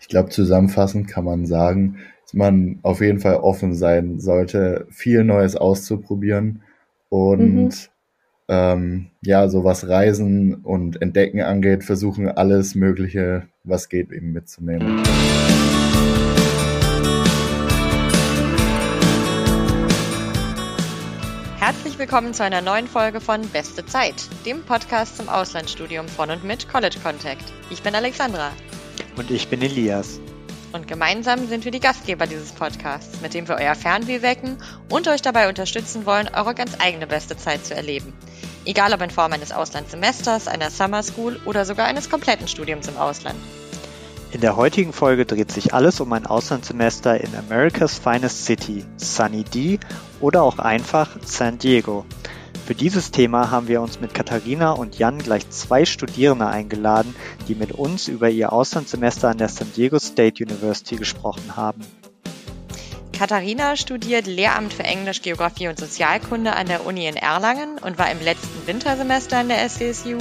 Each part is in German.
ich glaube, zusammenfassend kann man sagen, dass man auf jeden Fall offen sein sollte, viel Neues auszuprobieren und mhm. ähm, ja, so was Reisen und Entdecken angeht, versuchen alles Mögliche, was geht, eben mitzunehmen. Herzlich willkommen zu einer neuen Folge von Beste Zeit, dem Podcast zum Auslandsstudium von und mit College Contact. Ich bin Alexandra. Und ich bin Elias. Und gemeinsam sind wir die Gastgeber dieses Podcasts, mit dem wir euer Fernweh wecken und euch dabei unterstützen wollen, eure ganz eigene beste Zeit zu erleben. Egal ob in Form eines Auslandssemesters, einer Summer School oder sogar eines kompletten Studiums im Ausland. In der heutigen Folge dreht sich alles um ein Auslandssemester in America's Finest City, Sunny D oder auch einfach San Diego. Für dieses Thema haben wir uns mit Katharina und Jan gleich zwei Studierende eingeladen, die mit uns über ihr Auslandssemester an der San Diego State University gesprochen haben. Katharina studiert Lehramt für Englisch, Geografie und Sozialkunde an der Uni in Erlangen und war im letzten Wintersemester an der SDSU.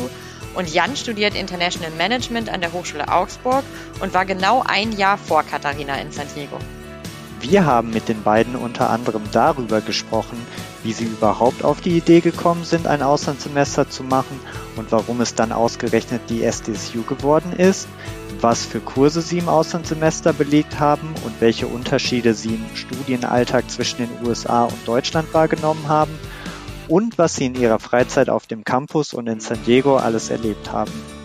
Und Jan studiert International Management an der Hochschule Augsburg und war genau ein Jahr vor Katharina in San Diego. Wir haben mit den beiden unter anderem darüber gesprochen, wie sie überhaupt auf die Idee gekommen sind, ein Auslandssemester zu machen und warum es dann ausgerechnet die SDSU geworden ist, was für Kurse sie im Auslandssemester belegt haben und welche Unterschiede sie im Studienalltag zwischen den USA und Deutschland wahrgenommen haben und was sie in ihrer Freizeit auf dem Campus und in San Diego alles erlebt haben.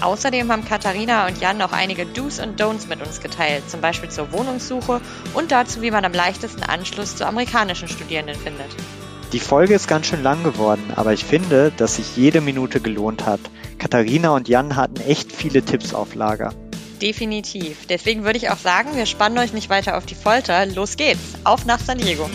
Außerdem haben Katharina und Jan noch einige Do's und Don'ts mit uns geteilt, zum Beispiel zur Wohnungssuche und dazu, wie man am leichtesten Anschluss zu amerikanischen Studierenden findet. Die Folge ist ganz schön lang geworden, aber ich finde, dass sich jede Minute gelohnt hat. Katharina und Jan hatten echt viele Tipps auf Lager. Definitiv. Deswegen würde ich auch sagen, wir spannen euch nicht weiter auf die Folter. Los geht's. Auf nach San Diego.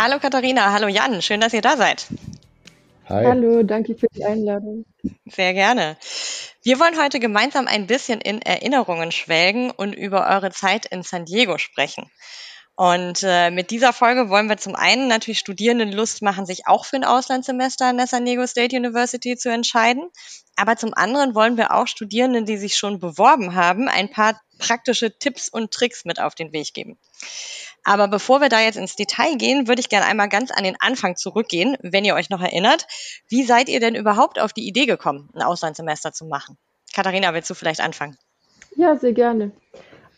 Hallo Katharina, hallo Jan, schön, dass ihr da seid. Hi. Hallo, danke für die Einladung. Sehr gerne. Wir wollen heute gemeinsam ein bisschen in Erinnerungen schwelgen und über eure Zeit in San Diego sprechen. Und äh, mit dieser Folge wollen wir zum einen natürlich Studierenden Lust machen, sich auch für ein Auslandssemester an der San Diego State University zu entscheiden. Aber zum anderen wollen wir auch Studierenden, die sich schon beworben haben, ein paar praktische Tipps und Tricks mit auf den Weg geben. Aber bevor wir da jetzt ins Detail gehen, würde ich gerne einmal ganz an den Anfang zurückgehen, wenn ihr euch noch erinnert. Wie seid ihr denn überhaupt auf die Idee gekommen, ein Auslandssemester zu machen? Katharina, willst du vielleicht anfangen? Ja, sehr gerne.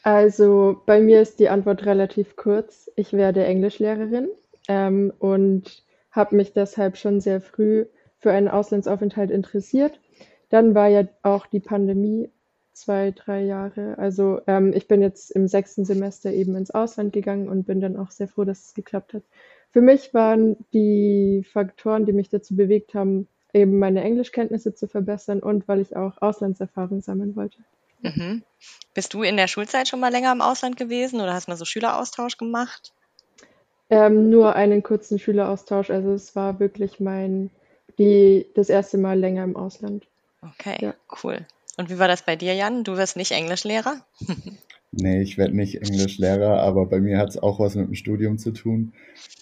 Also bei mir ist die Antwort relativ kurz. Ich werde Englischlehrerin ähm, und habe mich deshalb schon sehr früh für einen Auslandsaufenthalt interessiert. Dann war ja auch die Pandemie zwei, drei Jahre. Also ähm, ich bin jetzt im sechsten Semester eben ins Ausland gegangen und bin dann auch sehr froh, dass es geklappt hat. Für mich waren die Faktoren, die mich dazu bewegt haben, eben meine Englischkenntnisse zu verbessern und weil ich auch Auslandserfahrung sammeln wollte. Mhm. Bist du in der Schulzeit schon mal länger im Ausland gewesen oder hast mal so Schüleraustausch gemacht? Ähm, nur einen kurzen Schüleraustausch. Also es war wirklich mein, die, das erste Mal länger im Ausland. Okay, ja. cool. Und wie war das bei dir, Jan? Du wirst nicht Englischlehrer? nee, ich werde nicht Englischlehrer, aber bei mir hat es auch was mit dem Studium zu tun.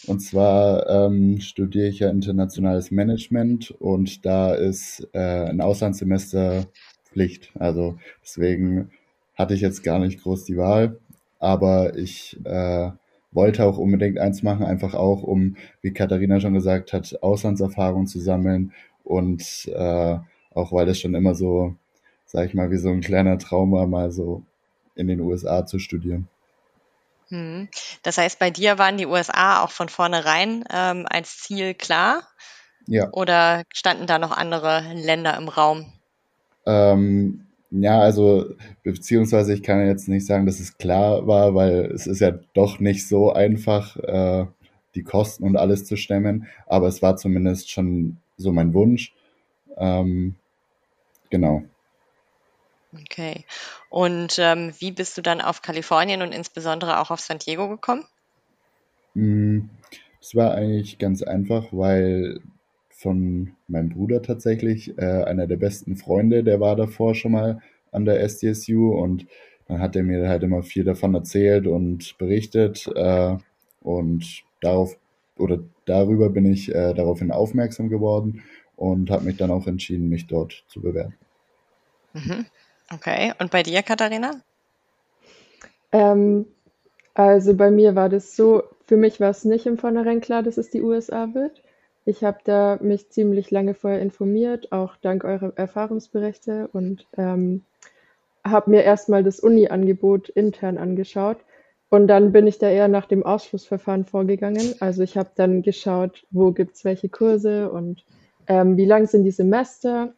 Und zwar ähm, studiere ich ja internationales Management und da ist äh, ein Auslandssemester Pflicht. Also deswegen hatte ich jetzt gar nicht groß die Wahl, aber ich äh, wollte auch unbedingt eins machen, einfach auch, um, wie Katharina schon gesagt hat, Auslandserfahrung zu sammeln und äh, auch weil das schon immer so sag ich mal, wie so ein kleiner Traum war, mal so in den USA zu studieren. Hm. Das heißt, bei dir waren die USA auch von vornherein ähm, als Ziel klar? Ja. Oder standen da noch andere Länder im Raum? Ähm, ja, also beziehungsweise ich kann jetzt nicht sagen, dass es klar war, weil es ist ja doch nicht so einfach, äh, die Kosten und alles zu stemmen. Aber es war zumindest schon so mein Wunsch. Ähm, genau. Okay. Und ähm, wie bist du dann auf Kalifornien und insbesondere auch auf San Diego gekommen? Hm, es war eigentlich ganz einfach, weil von meinem Bruder tatsächlich, äh, einer der besten Freunde, der war davor schon mal an der SDSU und dann hat er mir halt immer viel davon erzählt und berichtet äh, und darauf oder darüber bin ich äh, daraufhin aufmerksam geworden und habe mich dann auch entschieden, mich dort zu bewerben. Mhm. Okay, und bei dir, Katharina? Ähm, also bei mir war das so, für mich war es nicht im Vornherein klar, dass es die USA wird. Ich habe da mich ziemlich lange vorher informiert, auch dank eurer Erfahrungsberichte und ähm, habe mir erstmal das Uni-Angebot intern angeschaut und dann bin ich da eher nach dem Ausschlussverfahren vorgegangen. Also ich habe dann geschaut, wo gibt es welche Kurse und ähm, wie lang sind die Semester,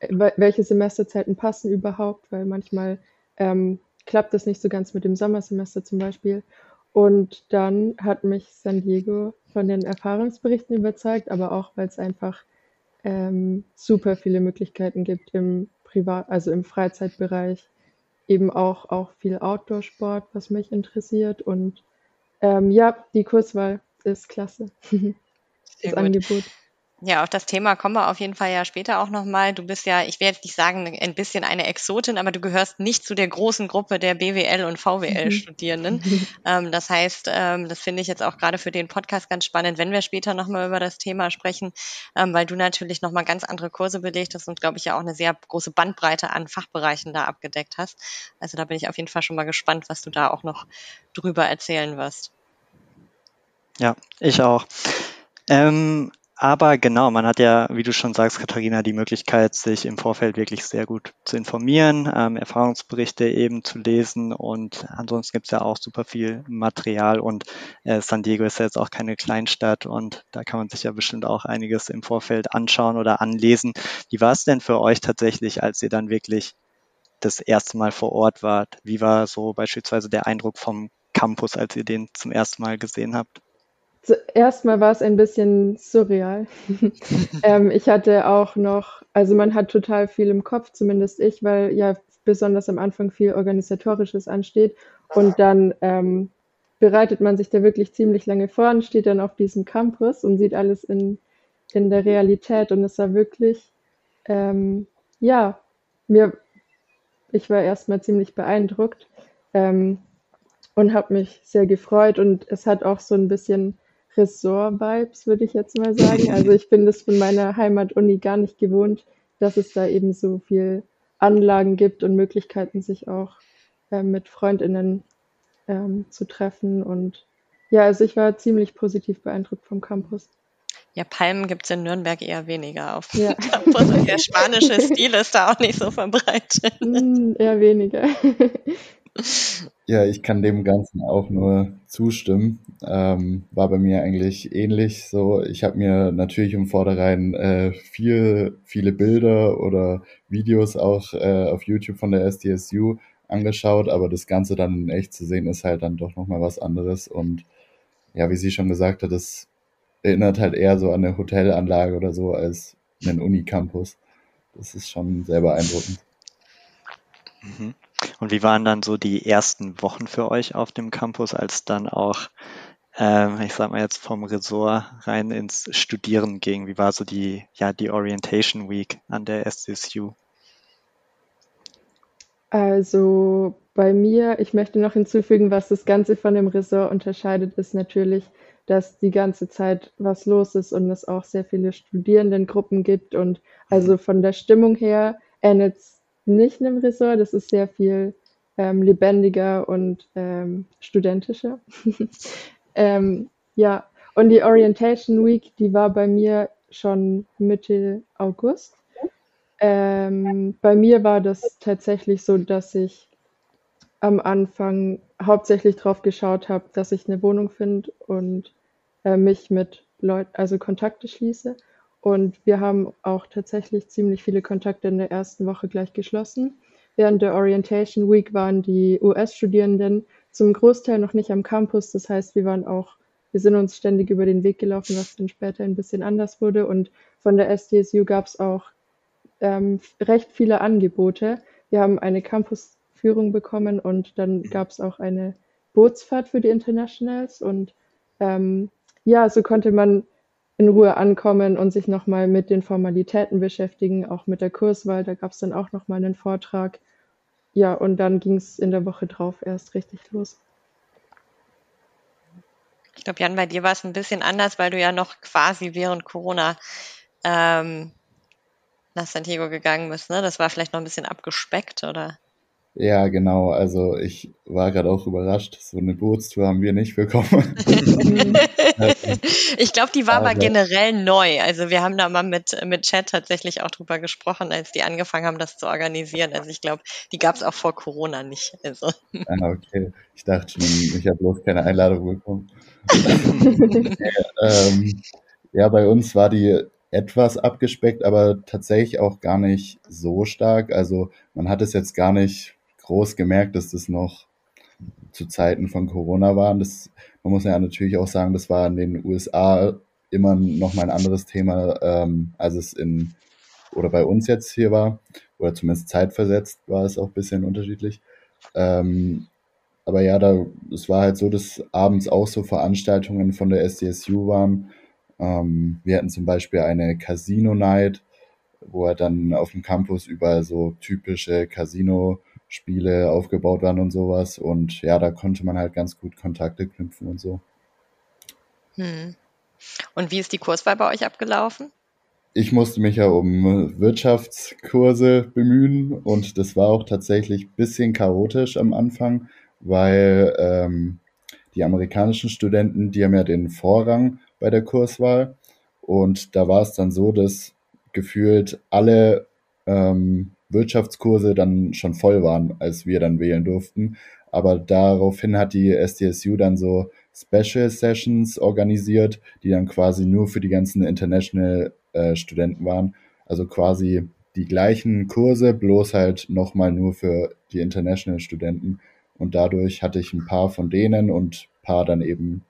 welche Semesterzeiten passen überhaupt, weil manchmal ähm, klappt das nicht so ganz mit dem Sommersemester zum Beispiel. Und dann hat mich San Diego von den Erfahrungsberichten überzeugt, aber auch, weil es einfach ähm, super viele Möglichkeiten gibt im Privat, also im Freizeitbereich, eben auch, auch viel Outdoor-Sport, was mich interessiert. Und ähm, ja, die Kurswahl ist klasse. das Angebot. Ja, auf das Thema kommen wir auf jeden Fall ja später auch nochmal. Du bist ja, ich werde nicht sagen, ein bisschen eine Exotin, aber du gehörst nicht zu der großen Gruppe der BWL und VWL-Studierenden. Mhm. ähm, das heißt, ähm, das finde ich jetzt auch gerade für den Podcast ganz spannend, wenn wir später nochmal über das Thema sprechen, ähm, weil du natürlich nochmal ganz andere Kurse belegt hast und, glaube ich, ja auch eine sehr große Bandbreite an Fachbereichen da abgedeckt hast. Also da bin ich auf jeden Fall schon mal gespannt, was du da auch noch drüber erzählen wirst. Ja, ich auch. Ähm, aber genau, man hat ja, wie du schon sagst, Katharina, die Möglichkeit, sich im Vorfeld wirklich sehr gut zu informieren, ähm, Erfahrungsberichte eben zu lesen und ansonsten gibt es ja auch super viel Material und äh, San Diego ist ja jetzt auch keine Kleinstadt und da kann man sich ja bestimmt auch einiges im Vorfeld anschauen oder anlesen. Wie war es denn für euch tatsächlich, als ihr dann wirklich das erste Mal vor Ort wart? Wie war so beispielsweise der Eindruck vom Campus, als ihr den zum ersten Mal gesehen habt? Zuerst mal war es ein bisschen surreal. ähm, ich hatte auch noch, also man hat total viel im Kopf, zumindest ich, weil ja besonders am Anfang viel Organisatorisches ansteht. Und dann ähm, bereitet man sich da wirklich ziemlich lange vor und steht dann auf diesem Campus und sieht alles in, in der Realität. Und es war wirklich, ähm, ja, mir, ich war erstmal ziemlich beeindruckt ähm, und habe mich sehr gefreut. Und es hat auch so ein bisschen Ressort-Vibes, würde ich jetzt mal sagen. Also ich bin das von meiner Heimatuni gar nicht gewohnt, dass es da eben so viel Anlagen gibt und Möglichkeiten, sich auch äh, mit FreundInnen ähm, zu treffen. Und ja, also ich war ziemlich positiv beeindruckt vom Campus. Ja, Palmen gibt es in Nürnberg eher weniger auf ja. Campus. Und der spanische Stil ist da auch nicht so verbreitet. Mm, eher weniger. Ja, ich kann dem Ganzen auch nur zustimmen. Ähm, war bei mir eigentlich ähnlich so. Ich habe mir natürlich im Vornherein äh, viel, viele Bilder oder Videos auch äh, auf YouTube von der SDSU angeschaut, aber das Ganze dann in echt zu sehen, ist halt dann doch nochmal was anderes. Und ja, wie sie schon gesagt hat, das erinnert halt eher so an eine Hotelanlage oder so als einen Unicampus. Das ist schon sehr beeindruckend. Mhm. Und wie waren dann so die ersten Wochen für euch auf dem Campus, als dann auch, ähm, ich sag mal jetzt vom Resort rein ins Studieren ging? Wie war so die, ja, die Orientation Week an der SCSU? Also bei mir, ich möchte noch hinzufügen, was das Ganze von dem Resort unterscheidet, ist natürlich, dass die ganze Zeit was los ist und es auch sehr viele Studierendengruppen gibt und also mhm. von der Stimmung her ähnelt es nicht in einem Resort. Das ist sehr viel ähm, lebendiger und ähm, studentischer. ähm, ja, und die Orientation Week, die war bei mir schon Mitte August. Ähm, bei mir war das tatsächlich so, dass ich am Anfang hauptsächlich darauf geschaut habe, dass ich eine Wohnung finde und äh, mich mit Leuten, also Kontakte schließe. Und wir haben auch tatsächlich ziemlich viele Kontakte in der ersten Woche gleich geschlossen. Während der Orientation Week waren die US-Studierenden zum Großteil noch nicht am Campus. Das heißt, wir waren auch, wir sind uns ständig über den Weg gelaufen, was dann später ein bisschen anders wurde. Und von der SDSU gab es auch ähm, recht viele Angebote. Wir haben eine Campusführung bekommen und dann gab es auch eine Bootsfahrt für die Internationals. Und ähm, ja, so konnte man in Ruhe ankommen und sich nochmal mit den Formalitäten beschäftigen, auch mit der Kurswahl. Da gab es dann auch nochmal einen Vortrag. Ja, und dann ging es in der Woche drauf erst richtig los. Ich glaube, Jan, bei dir war es ein bisschen anders, weil du ja noch quasi während Corona ähm, nach San Diego gegangen bist. Ne? Das war vielleicht noch ein bisschen abgespeckt, oder? Ja, genau. Also ich war gerade auch überrascht. So eine Bootstour haben wir nicht bekommen. ich glaube, die war aber, aber generell neu. Also wir haben da mal mit, mit Chat tatsächlich auch drüber gesprochen, als die angefangen haben, das zu organisieren. Also ich glaube, die gab es auch vor Corona nicht. Also. Ah, okay. Ich dachte schon, ich habe bloß keine Einladung bekommen. ähm, ja, bei uns war die etwas abgespeckt, aber tatsächlich auch gar nicht so stark. Also man hat es jetzt gar nicht groß gemerkt, dass das noch zu Zeiten von Corona war. Das, man muss ja natürlich auch sagen, das war in den USA immer noch mal ein anderes Thema, ähm, als es in oder bei uns jetzt hier war. Oder zumindest zeitversetzt war es auch ein bisschen unterschiedlich. Ähm, aber ja, da, es war halt so, dass abends auch so Veranstaltungen von der SDSU waren. Ähm, wir hatten zum Beispiel eine Casino Night, wo er dann auf dem Campus überall so typische Casino Spiele aufgebaut waren und sowas. Und ja, da konnte man halt ganz gut Kontakte knüpfen und so. Hm. Und wie ist die Kurswahl bei euch abgelaufen? Ich musste mich ja um Wirtschaftskurse bemühen und das war auch tatsächlich ein bisschen chaotisch am Anfang, weil ähm, die amerikanischen Studenten, die haben ja den Vorrang bei der Kurswahl und da war es dann so, dass gefühlt alle ähm, Wirtschaftskurse dann schon voll waren, als wir dann wählen durften. Aber daraufhin hat die SDSU dann so Special Sessions organisiert, die dann quasi nur für die ganzen International äh, Studenten waren. Also quasi die gleichen Kurse, bloß halt nochmal nur für die International Studenten. Und dadurch hatte ich ein paar von denen und paar dann eben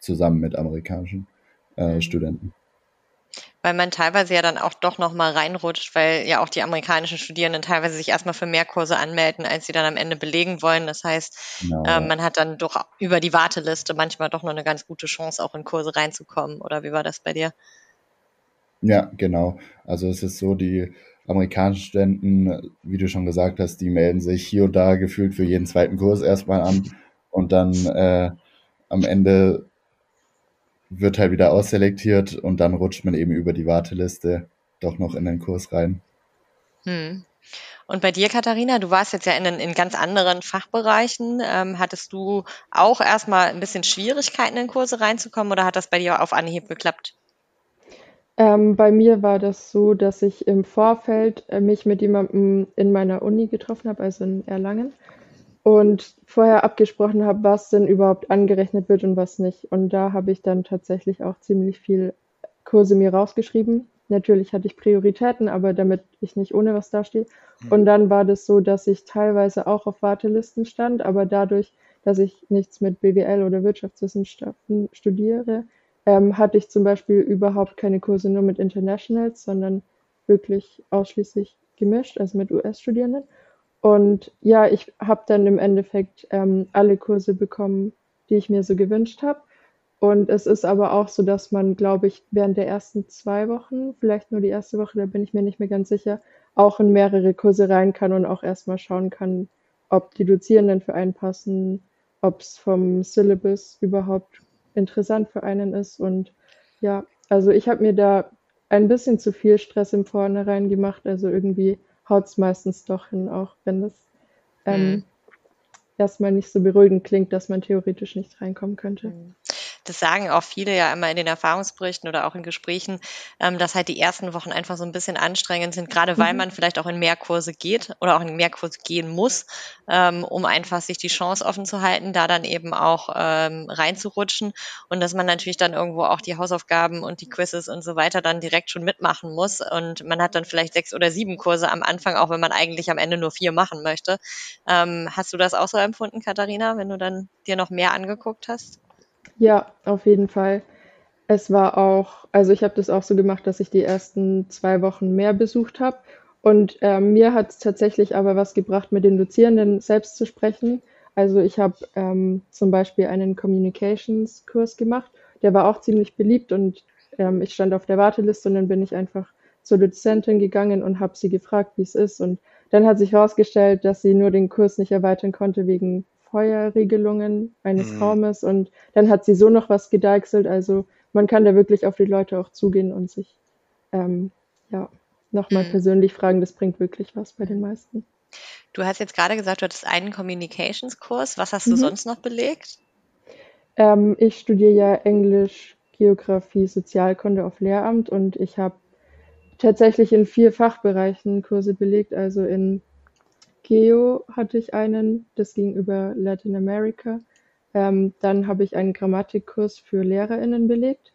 zusammen mit amerikanischen äh, Studenten weil man teilweise ja dann auch doch nochmal reinrutscht, weil ja auch die amerikanischen Studierenden teilweise sich erstmal für mehr Kurse anmelden, als sie dann am Ende belegen wollen. Das heißt, genau. äh, man hat dann doch über die Warteliste manchmal doch noch eine ganz gute Chance, auch in Kurse reinzukommen. Oder wie war das bei dir? Ja, genau. Also es ist so, die amerikanischen Studenten, wie du schon gesagt hast, die melden sich hier und da gefühlt für jeden zweiten Kurs erstmal an und dann äh, am Ende wird halt wieder ausselektiert und dann rutscht man eben über die Warteliste doch noch in den Kurs rein. Hm. Und bei dir, Katharina, du warst jetzt ja in, in ganz anderen Fachbereichen. Ähm, hattest du auch erstmal ein bisschen Schwierigkeiten in Kurse reinzukommen oder hat das bei dir auf Anhieb geklappt? Ähm, bei mir war das so, dass ich im Vorfeld äh, mich mit jemandem in meiner Uni getroffen habe, also in Erlangen und vorher abgesprochen habe, was denn überhaupt angerechnet wird und was nicht. Und da habe ich dann tatsächlich auch ziemlich viel Kurse mir rausgeschrieben. Natürlich hatte ich Prioritäten, aber damit ich nicht ohne was dastehe. Mhm. Und dann war das so, dass ich teilweise auch auf Wartelisten stand, aber dadurch, dass ich nichts mit BWL oder Wirtschaftswissenschaften studiere, ähm, hatte ich zum Beispiel überhaupt keine Kurse nur mit Internationals, sondern wirklich ausschließlich gemischt, also mit US-Studierenden. Und ja, ich habe dann im Endeffekt ähm, alle Kurse bekommen, die ich mir so gewünscht habe. Und es ist aber auch so, dass man, glaube ich, während der ersten zwei Wochen, vielleicht nur die erste Woche, da bin ich mir nicht mehr ganz sicher, auch in mehrere Kurse rein kann und auch erstmal schauen kann, ob die Dozierenden für einen passen, ob es vom Syllabus überhaupt interessant für einen ist. Und ja, also ich habe mir da ein bisschen zu viel Stress im Vornherein gemacht. Also irgendwie haut es meistens doch hin, auch wenn das ähm, mhm. erstmal nicht so beruhigend klingt, dass man theoretisch nicht reinkommen könnte. Das sagen auch viele ja immer in den Erfahrungsberichten oder auch in Gesprächen, ähm, dass halt die ersten Wochen einfach so ein bisschen anstrengend sind, gerade weil mhm. man vielleicht auch in mehr Kurse geht oder auch in mehr Kurse gehen muss, ähm, um einfach sich die Chance offen zu halten, da dann eben auch ähm, reinzurutschen und dass man natürlich dann irgendwo auch die Hausaufgaben und die Quizzes und so weiter dann direkt schon mitmachen muss und man hat dann vielleicht sechs oder sieben Kurse am Anfang, auch wenn man eigentlich am Ende nur vier machen möchte. Hast du das auch so empfunden, Katharina, wenn du dann dir noch mehr angeguckt hast? Ja, auf jeden Fall. Es war auch, also ich habe das auch so gemacht, dass ich die ersten zwei Wochen mehr besucht habe. Und äh, mir hat es tatsächlich aber was gebracht, mit den Dozierenden selbst zu sprechen. Also ich habe ähm, zum Beispiel einen Communications-Kurs gemacht. Der war auch ziemlich beliebt und ähm, ich stand auf der Warteliste und dann bin ich einfach zur Dozentin gegangen und habe sie gefragt, wie es ist. Und dann hat sich herausgestellt, dass sie nur den Kurs nicht erweitern konnte wegen Feuerregelungen eines Mhm. Raumes und dann hat sie so noch was gedeichselt. Also man kann da wirklich auf die Leute auch zugehen und sich ähm, ja nochmal Mhm. persönlich fragen. Das bringt wirklich was bei den meisten. Du hast jetzt gerade gesagt, du hattest einen Communications-Kurs. Was hast du Mhm. sonst noch belegt? Ähm, ich studiere ja Englisch, Geografie, Sozialkunde auf Lehramt und ich habe tatsächlich in vier Fachbereichen Kurse belegt. Also in Geo hatte ich einen, das ging über Latin America. Ähm, dann habe ich einen Grammatikkurs für LehrerInnen belegt,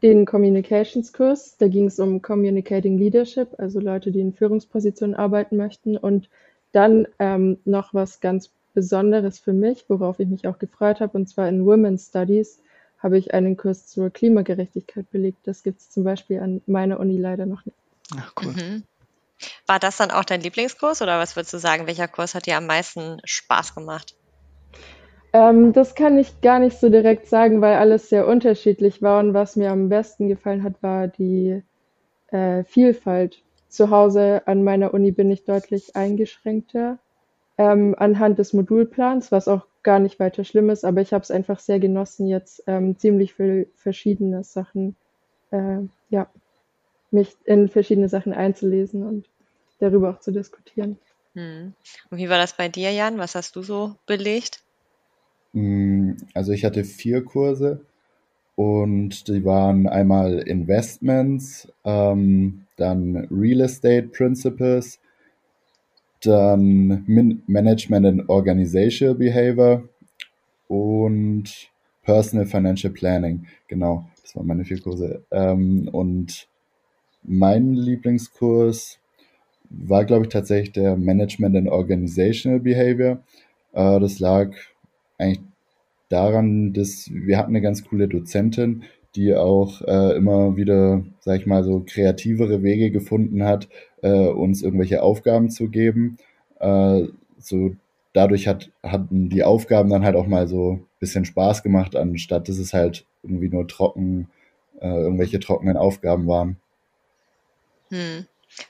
den Communications-Kurs, da ging es um Communicating Leadership, also Leute, die in Führungspositionen arbeiten möchten. Und dann ähm, noch was ganz Besonderes für mich, worauf ich mich auch gefreut habe, und zwar in Women's Studies habe ich einen Kurs zur Klimagerechtigkeit belegt. Das gibt es zum Beispiel an meiner Uni leider noch nicht. Ach, cool. Mhm. War das dann auch dein Lieblingskurs oder was würdest du sagen, welcher Kurs hat dir am meisten Spaß gemacht? Ähm, das kann ich gar nicht so direkt sagen, weil alles sehr unterschiedlich war. Und was mir am besten gefallen hat, war die äh, Vielfalt. Zu Hause an meiner Uni bin ich deutlich eingeschränkter ähm, anhand des Modulplans, was auch gar nicht weiter schlimm ist, aber ich habe es einfach sehr genossen, jetzt ähm, ziemlich viel verschiedene Sachen, äh, ja, mich in verschiedene Sachen einzulesen und darüber auch zu diskutieren. Hm. Und wie war das bei dir, Jan? Was hast du so belegt? Mm, Also ich hatte vier Kurse und die waren einmal Investments, ähm, dann Real Estate Principles, dann Min Management and Organizational Behavior und Personal Financial Planning. Genau, das waren meine vier Kurse. Ähm, und mein Lieblingskurs war, glaube ich, tatsächlich der Management and Organizational Behavior. Äh, das lag eigentlich daran, dass wir hatten eine ganz coole Dozentin, die auch äh, immer wieder, sag ich mal, so kreativere Wege gefunden hat, äh, uns irgendwelche Aufgaben zu geben. Äh, so dadurch hat, hatten die Aufgaben dann halt auch mal so ein bisschen Spaß gemacht, anstatt dass es halt irgendwie nur trocken, äh, irgendwelche trockenen Aufgaben waren. Hm.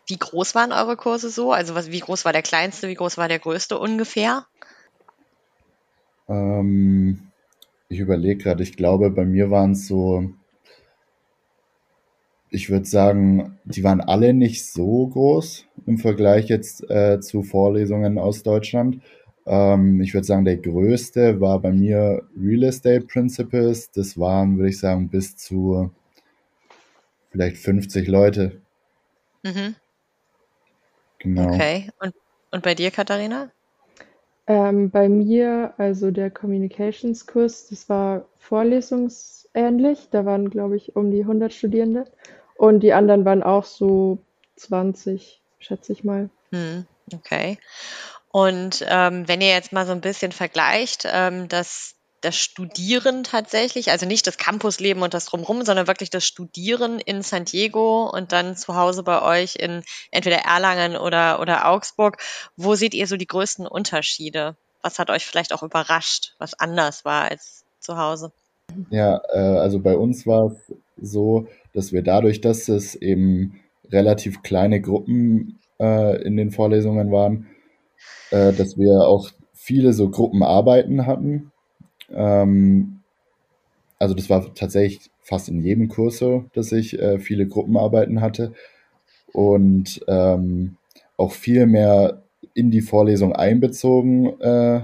Wie groß waren eure Kurse so? Also was, wie groß war der kleinste, wie groß war der größte ungefähr? Ähm, ich überlege gerade, ich glaube, bei mir waren es so, ich würde sagen, die waren alle nicht so groß im Vergleich jetzt äh, zu Vorlesungen aus Deutschland. Ähm, ich würde sagen, der größte war bei mir Real Estate Principles. Das waren, würde ich sagen, bis zu vielleicht 50 Leute. Mhm. Genau. Okay. Und, und bei dir, Katharina? Ähm, bei mir, also der Communications-Kurs, das war vorlesungsähnlich. Da waren, glaube ich, um die 100 Studierende. Und die anderen waren auch so 20, schätze ich mal. Hm. Okay. Und ähm, wenn ihr jetzt mal so ein bisschen vergleicht, ähm, das, das Studieren tatsächlich, also nicht das Campusleben und das drumherum, sondern wirklich das Studieren in San Diego und dann zu Hause bei euch in entweder Erlangen oder, oder Augsburg, wo seht ihr so die größten Unterschiede? Was hat euch vielleicht auch überrascht, was anders war als zu Hause? Ja, äh, also bei uns war es so, dass wir dadurch, dass es eben relativ kleine Gruppen äh, in den Vorlesungen waren, äh, dass wir auch viele so Gruppenarbeiten hatten. Ähm, also das war tatsächlich fast in jedem Kurs so, dass ich äh, viele Gruppenarbeiten hatte und ähm, auch viel mehr in die Vorlesung einbezogen, äh,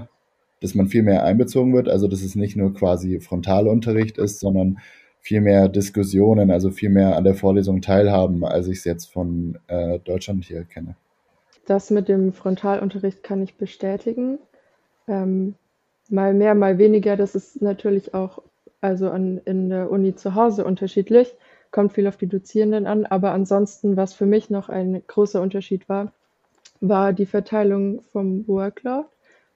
dass man viel mehr einbezogen wird. Also dass es nicht nur quasi Frontalunterricht ist, sondern viel mehr Diskussionen, also viel mehr an der Vorlesung teilhaben, als ich es jetzt von äh, Deutschland hier kenne. Das mit dem Frontalunterricht kann ich bestätigen. Ähm, mal mehr, mal weniger. Das ist natürlich auch also an, in der Uni zu Hause unterschiedlich. Kommt viel auf die Dozierenden an. Aber ansonsten, was für mich noch ein großer Unterschied war, war die Verteilung vom Workload.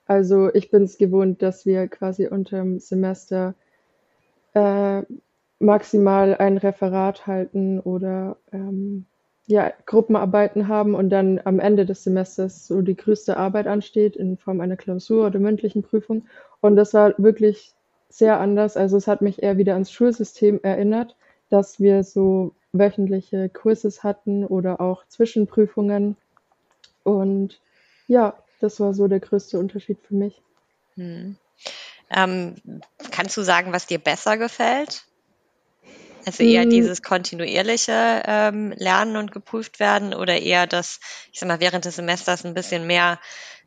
Also ich bin es gewohnt, dass wir quasi unterm Semester äh, maximal ein Referat halten oder ähm, ja, Gruppenarbeiten haben und dann am Ende des Semesters so die größte Arbeit ansteht in Form einer Klausur oder mündlichen Prüfung. Und das war wirklich sehr anders. Also es hat mich eher wieder ans Schulsystem erinnert, dass wir so wöchentliche Quizzes hatten oder auch Zwischenprüfungen. Und ja, das war so der größte Unterschied für mich. Hm. Ähm, kannst du sagen, was dir besser gefällt? Also eher hm. dieses kontinuierliche ähm, Lernen und geprüft werden oder eher das, ich sag mal, während des Semesters ein bisschen mehr,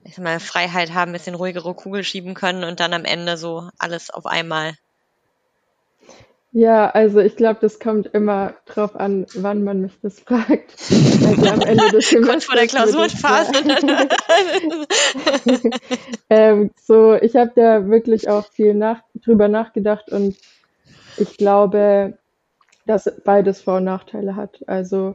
ich sag mal, Freiheit haben, ein bisschen ruhigere Kugel schieben können und dann am Ende so alles auf einmal? Ja, also ich glaube, das kommt immer drauf an, wann man mich das fragt. Also am Ende des Semesters. Kurz vor der Klausurenphase. ähm, so, ich habe da wirklich auch viel nach, drüber nachgedacht und ich glaube, dass beides Vor- und Nachteile hat. Also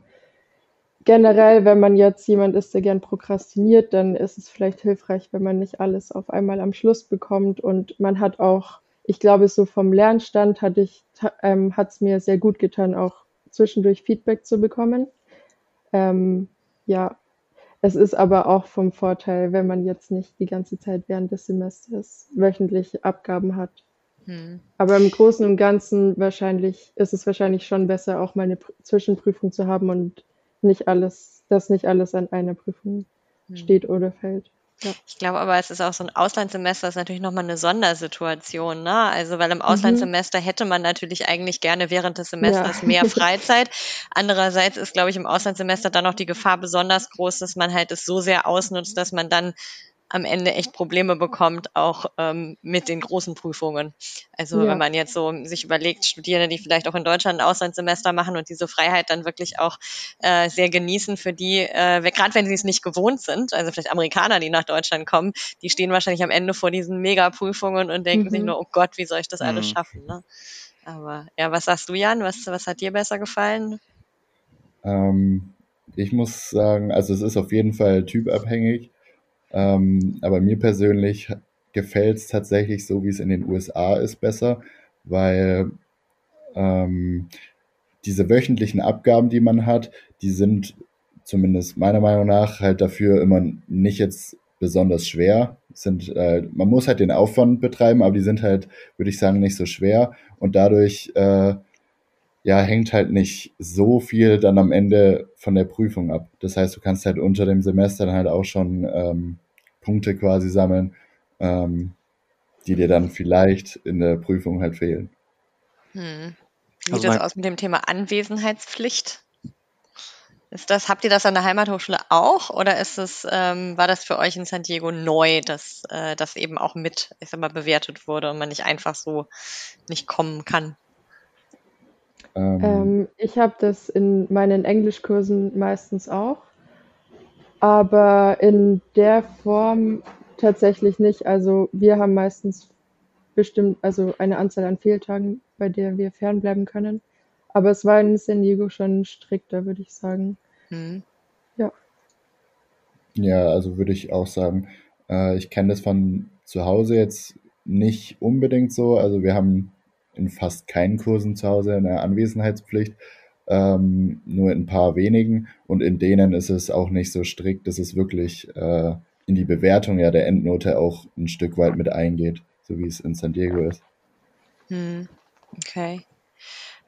generell, wenn man jetzt jemand ist, der gern prokrastiniert, dann ist es vielleicht hilfreich, wenn man nicht alles auf einmal am Schluss bekommt und man hat auch ich glaube, so vom Lernstand hatte ich, ähm, hat es mir sehr gut getan, auch zwischendurch Feedback zu bekommen. Ähm, ja, es ist aber auch vom Vorteil, wenn man jetzt nicht die ganze Zeit während des Semesters wöchentlich Abgaben hat. Hm. Aber im Großen und Ganzen wahrscheinlich ist es wahrscheinlich schon besser, auch mal eine Zwischenprüfung zu haben und nicht alles, dass nicht alles an einer Prüfung hm. steht oder fällt. Ja. Ich glaube aber, es ist auch so ein Auslandssemester ist natürlich nochmal eine Sondersituation, ne? Also, weil im mhm. Auslandssemester hätte man natürlich eigentlich gerne während des Semesters ja. mehr Freizeit. Andererseits ist, glaube ich, im Auslandssemester dann noch die Gefahr besonders groß, dass man halt es so sehr ausnutzt, dass man dann am Ende echt Probleme bekommt, auch ähm, mit den großen Prüfungen. Also ja. wenn man jetzt so sich überlegt, Studierende, die vielleicht auch in Deutschland ein Auslandssemester machen und diese Freiheit dann wirklich auch äh, sehr genießen, für die, äh, gerade wenn sie es nicht gewohnt sind, also vielleicht Amerikaner, die nach Deutschland kommen, die stehen wahrscheinlich am Ende vor diesen Mega-Prüfungen und denken mhm. sich nur, oh Gott, wie soll ich das mhm. alles schaffen? Ne? Aber ja, was sagst du, Jan? Was, was hat dir besser gefallen? Ähm, ich muss sagen, also es ist auf jeden Fall typabhängig. Ähm, aber mir persönlich gefällt es tatsächlich so, wie es in den USA ist, besser, weil ähm, diese wöchentlichen Abgaben, die man hat, die sind zumindest meiner Meinung nach halt dafür immer nicht jetzt besonders schwer. Sind, äh, man muss halt den Aufwand betreiben, aber die sind halt, würde ich sagen, nicht so schwer. Und dadurch äh, ja, hängt halt nicht so viel dann am Ende von der Prüfung ab. Das heißt, du kannst halt unter dem Semester dann halt auch schon ähm, Punkte quasi sammeln, ähm, die dir dann vielleicht in der Prüfung halt fehlen. Hm. Wie also sieht das aus mit dem Thema Anwesenheitspflicht? Ist das, habt ihr das an der Heimathochschule auch oder ist es, ähm, war das für euch in San Diego neu, dass äh, das eben auch mit, ich sag mal, bewertet wurde und man nicht einfach so nicht kommen kann? Ähm, ähm, ich habe das in meinen Englischkursen meistens auch, aber in der Form tatsächlich nicht. Also wir haben meistens bestimmt, also eine Anzahl an Fehltagen, bei der wir fernbleiben können. Aber es war in San Diego schon strikter, würde ich sagen. Mhm. Ja. Ja, also würde ich auch sagen. Äh, ich kenne das von zu Hause jetzt nicht unbedingt so. Also wir haben in fast keinen Kursen zu Hause eine Anwesenheitspflicht, ähm, nur in ein paar wenigen. Und in denen ist es auch nicht so strikt, dass es wirklich äh, in die Bewertung ja der Endnote auch ein Stück weit mit eingeht, so wie es in San Diego ist. Hm. Okay.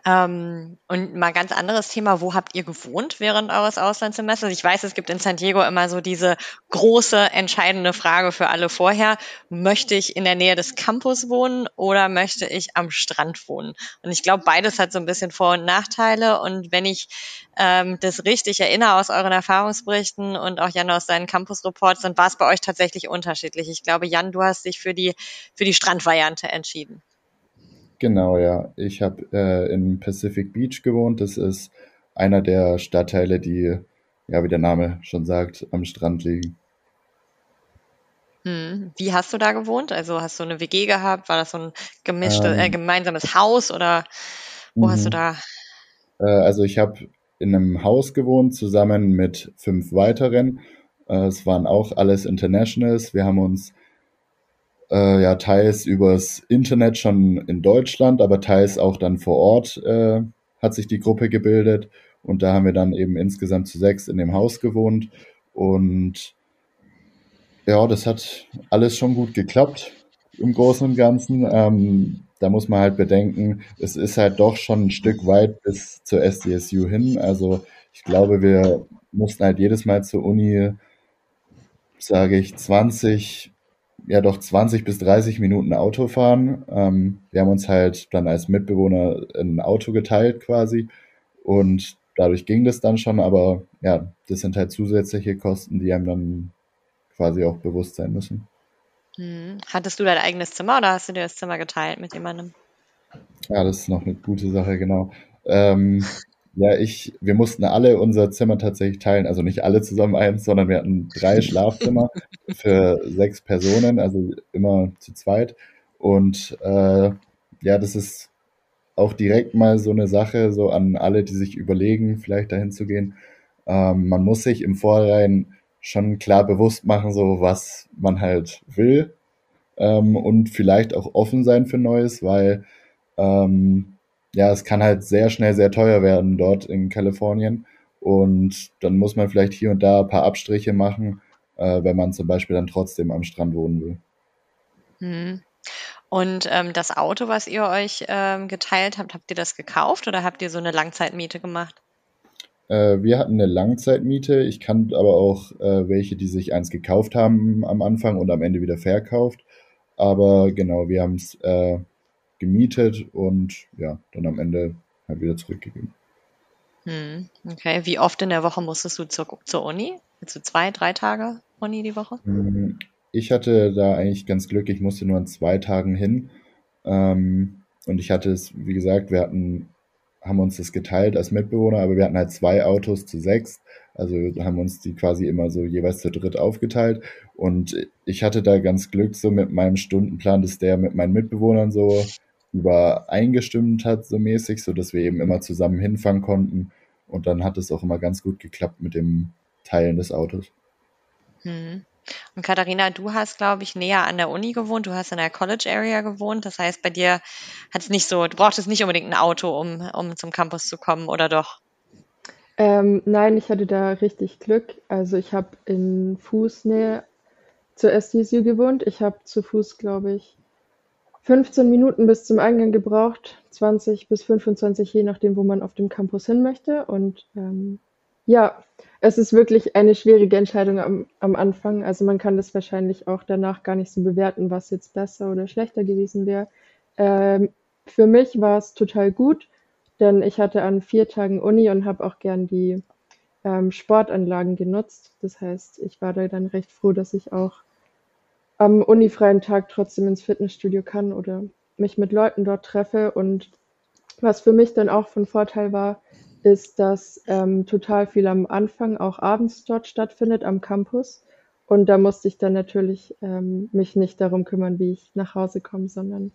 Ähm, und mal ganz anderes Thema, wo habt ihr gewohnt während eures Auslandssemesters? Ich weiß, es gibt in San Diego immer so diese große, entscheidende Frage für alle vorher. Möchte ich in der Nähe des Campus wohnen oder möchte ich am Strand wohnen? Und ich glaube, beides hat so ein bisschen Vor- und Nachteile. Und wenn ich ähm, das richtig erinnere aus euren Erfahrungsberichten und auch Jan aus seinen Campus-Reports, dann war es bei euch tatsächlich unterschiedlich. Ich glaube, Jan, du hast dich für die, für die Strandvariante entschieden. Genau, ja. Ich habe äh, in Pacific Beach gewohnt. Das ist einer der Stadtteile, die, ja, wie der Name schon sagt, am Strand liegen. Hm. Wie hast du da gewohnt? Also hast du eine WG gehabt? War das so ein gemischtes, äh, ähm, gemeinsames Haus oder wo hast du mhm. da? Äh, also ich habe in einem Haus gewohnt, zusammen mit fünf weiteren. Äh, es waren auch alles Internationals. Wir haben uns äh, ja teils übers Internet schon in Deutschland, aber teils auch dann vor Ort äh, hat sich die Gruppe gebildet und da haben wir dann eben insgesamt zu sechs in dem Haus gewohnt und ja, das hat alles schon gut geklappt im Großen und Ganzen. Ähm, da muss man halt bedenken, es ist halt doch schon ein Stück weit bis zur SDSU hin. Also ich glaube, wir mussten halt jedes Mal zur Uni, sage ich, 20 ja doch 20 bis 30 Minuten Auto fahren. Ähm, wir haben uns halt dann als Mitbewohner ein Auto geteilt quasi und dadurch ging das dann schon, aber ja, das sind halt zusätzliche Kosten, die einem dann quasi auch bewusst sein müssen. Hm. Hattest du dein eigenes Zimmer oder hast du dir das Zimmer geteilt mit jemandem? Ja, das ist noch eine gute Sache, genau. Ähm, ja, ich, wir mussten alle unser Zimmer tatsächlich teilen, also nicht alle zusammen eins, sondern wir hatten drei Schlafzimmer für sechs Personen, also immer zu zweit. Und äh, ja, das ist auch direkt mal so eine Sache, so an alle, die sich überlegen, vielleicht dahin zu gehen. Ähm, man muss sich im Vorhinein schon klar bewusst machen, so was man halt will ähm, und vielleicht auch offen sein für Neues, weil ähm, ja, es kann halt sehr schnell sehr teuer werden dort in Kalifornien und dann muss man vielleicht hier und da ein paar Abstriche machen, äh, wenn man zum Beispiel dann trotzdem am Strand wohnen will. Hm. Und ähm, das Auto, was ihr euch ähm, geteilt habt, habt ihr das gekauft oder habt ihr so eine Langzeitmiete gemacht? Äh, wir hatten eine Langzeitmiete. Ich kannte aber auch äh, welche, die sich eins gekauft haben am Anfang und am Ende wieder verkauft. Aber genau, wir haben es äh, gemietet und ja, dann am Ende halt wieder zurückgegeben. Hm, okay, wie oft in der Woche musstest du zur, zur Uni? Willst du zwei, drei Tage Uni die Woche? Hm, ich hatte da eigentlich ganz Glück, ich musste nur an zwei Tagen hin. Ähm, und ich hatte es, wie gesagt, wir hatten haben uns das geteilt als Mitbewohner, aber wir hatten halt zwei Autos zu sechs. Also haben uns die quasi immer so jeweils zu dritt aufgeteilt. Und ich hatte da ganz Glück so mit meinem Stundenplan, dass der mit meinen Mitbewohnern so übereingestimmt hat, so mäßig, so dass wir eben immer zusammen hinfahren konnten. Und dann hat es auch immer ganz gut geklappt mit dem Teilen des Autos. Hm. Und Katharina, du hast, glaube ich, näher an der Uni gewohnt. Du hast in der College Area gewohnt. Das heißt, bei dir hat es nicht so, du brauchtest nicht unbedingt ein Auto, um, um zum Campus zu kommen, oder doch? Ähm, nein, ich hatte da richtig Glück. Also ich habe in Fußnähe zur SDSU gewohnt. Ich habe zu Fuß, glaube ich, 15 Minuten bis zum Eingang gebraucht, 20 bis 25, je nachdem, wo man auf dem Campus hin möchte. Und ähm, ja, es ist wirklich eine schwierige Entscheidung am, am Anfang. Also man kann das wahrscheinlich auch danach gar nicht so bewerten, was jetzt besser oder schlechter gewesen wäre. Ähm, für mich war es total gut, denn ich hatte an vier Tagen Uni und habe auch gern die ähm, Sportanlagen genutzt. Das heißt, ich war da dann recht froh, dass ich auch am unifreien Tag trotzdem ins Fitnessstudio kann oder mich mit Leuten dort treffe. Und was für mich dann auch von Vorteil war, ist, dass ähm, total viel am Anfang auch abends dort stattfindet am Campus. Und da musste ich dann natürlich ähm, mich nicht darum kümmern, wie ich nach Hause komme, sondern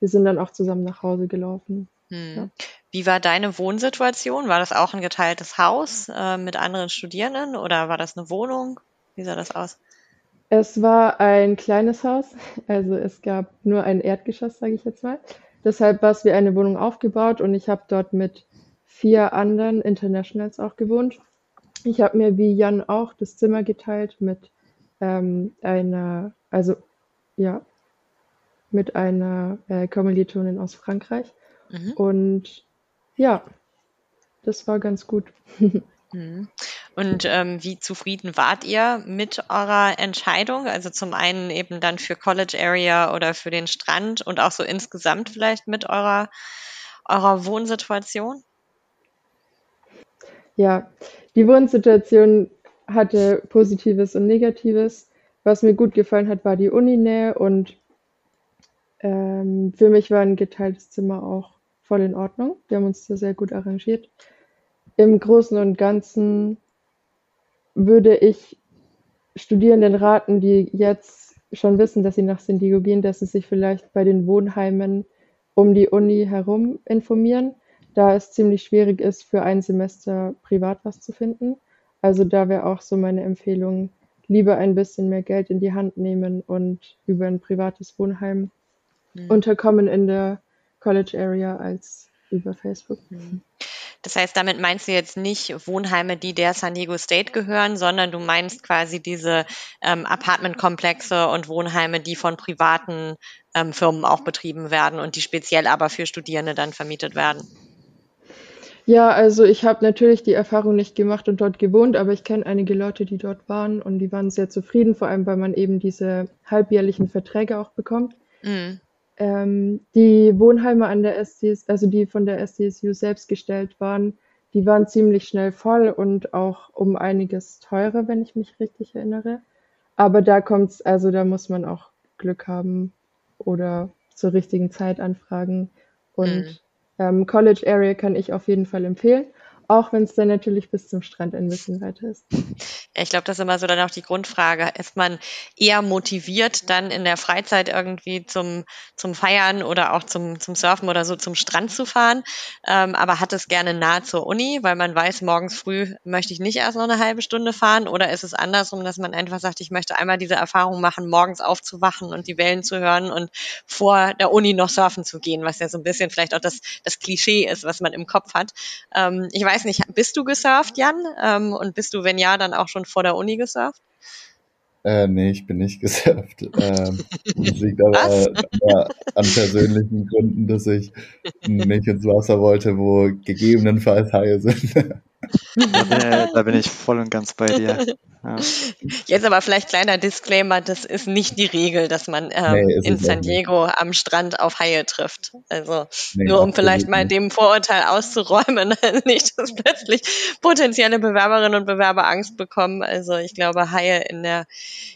wir sind dann auch zusammen nach Hause gelaufen. Hm. Ja. Wie war deine Wohnsituation? War das auch ein geteiltes Haus äh, mit anderen Studierenden oder war das eine Wohnung? Wie sah das aus? Es war ein kleines Haus, also es gab nur ein Erdgeschoss, sage ich jetzt mal. Deshalb war es wie eine Wohnung aufgebaut und ich habe dort mit vier anderen Internationals auch gewohnt. Ich habe mir wie Jan auch das Zimmer geteilt mit ähm, einer, also ja, mit einer äh, Kommilitonin aus Frankreich. Mhm. Und ja, das war ganz gut. mhm. Und ähm, wie zufrieden wart ihr mit eurer Entscheidung? Also zum einen eben dann für College Area oder für den Strand und auch so insgesamt vielleicht mit eurer, eurer Wohnsituation? Ja, die Wohnsituation hatte Positives und Negatives. Was mir gut gefallen hat, war die Uninähe und ähm, für mich war ein geteiltes Zimmer auch voll in Ordnung. Wir haben uns da sehr gut arrangiert. Im Großen und Ganzen würde ich Studierenden raten, die jetzt schon wissen, dass sie nach San Diego gehen, dass sie sich vielleicht bei den Wohnheimen um die Uni herum informieren da es ziemlich schwierig ist, für ein Semester privat was zu finden. Also da wäre auch so meine Empfehlung, lieber ein bisschen mehr Geld in die Hand nehmen und über ein privates Wohnheim mhm. unterkommen in der College Area als über Facebook. Mhm. Das heißt, damit meinst du jetzt nicht Wohnheime, die der San Diego State gehören, sondern du meinst quasi diese ähm, Apartmentkomplexe und Wohnheime, die von privaten ähm, Firmen auch betrieben werden und die speziell aber für Studierende dann vermietet werden. Ja, also ich habe natürlich die Erfahrung nicht gemacht und dort gewohnt, aber ich kenne einige Leute, die dort waren und die waren sehr zufrieden, vor allem weil man eben diese halbjährlichen Verträge auch bekommt. Mhm. Ähm, die Wohnheime an der SCS, also die von der SCSU selbst gestellt waren, die waren ziemlich schnell voll und auch um einiges teurer, wenn ich mich richtig erinnere. Aber da kommt's, also da muss man auch Glück haben oder zur richtigen Zeit anfragen. Und mhm. ähm, College Area kann ich auf jeden Fall empfehlen. Auch wenn es dann natürlich bis zum Strand ein bisschen weiter ist. Ja, ich glaube, das ist immer so dann auch die Grundfrage. Ist man eher motiviert, dann in der Freizeit irgendwie zum, zum Feiern oder auch zum, zum Surfen oder so zum Strand zu fahren, ähm, aber hat es gerne nahe zur Uni, weil man weiß, morgens früh möchte ich nicht erst noch eine halbe Stunde fahren? Oder ist es andersrum, dass man einfach sagt, ich möchte einmal diese Erfahrung machen, morgens aufzuwachen und die Wellen zu hören und vor der Uni noch surfen zu gehen, was ja so ein bisschen vielleicht auch das, das Klischee ist, was man im Kopf hat. Ähm, ich weiß weiß nicht, bist du gesurft, Jan? Ähm, und bist du, wenn ja, dann auch schon vor der Uni gesurft? Äh, nee, ich bin nicht gesurft. Ähm, das liegt aber äh, an persönlichen Gründen, dass ich nicht ins Wasser wollte, wo gegebenenfalls Haie sind. Da bin, da bin, ich voll und ganz bei dir. Ja. Jetzt aber vielleicht kleiner Disclaimer, das ist nicht die Regel, dass man ähm, nee, in San Diego nicht. am Strand auf Haie trifft. Also nee, nur um vielleicht mal nicht. dem Vorurteil auszuräumen, nicht, dass plötzlich potenzielle Bewerberinnen und Bewerber Angst bekommen. Also ich glaube, Haie in der,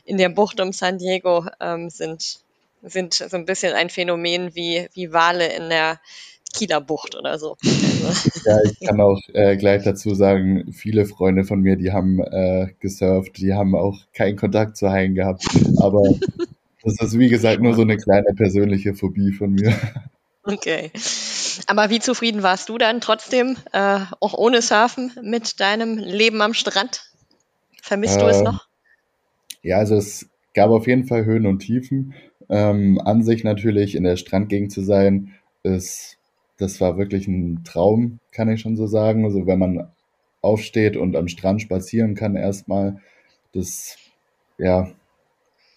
in der Bucht um San Diego ähm, sind, sind so ein bisschen ein Phänomen wie, wie Wale in der Kieler Bucht oder so. Also. Ja, ich kann auch äh, gleich dazu sagen, viele Freunde von mir, die haben äh, gesurft, die haben auch keinen Kontakt zu Haien gehabt. Aber das ist, wie gesagt, nur so eine kleine persönliche Phobie von mir. Okay. Aber wie zufrieden warst du dann trotzdem, äh, auch ohne Surfen, mit deinem Leben am Strand? Vermisst du es ähm, noch? Ja, also es gab auf jeden Fall Höhen und Tiefen. Ähm, an sich natürlich in der Strandgegend zu sein, ist das war wirklich ein Traum, kann ich schon so sagen. Also wenn man aufsteht und am Strand spazieren kann erstmal, das ja,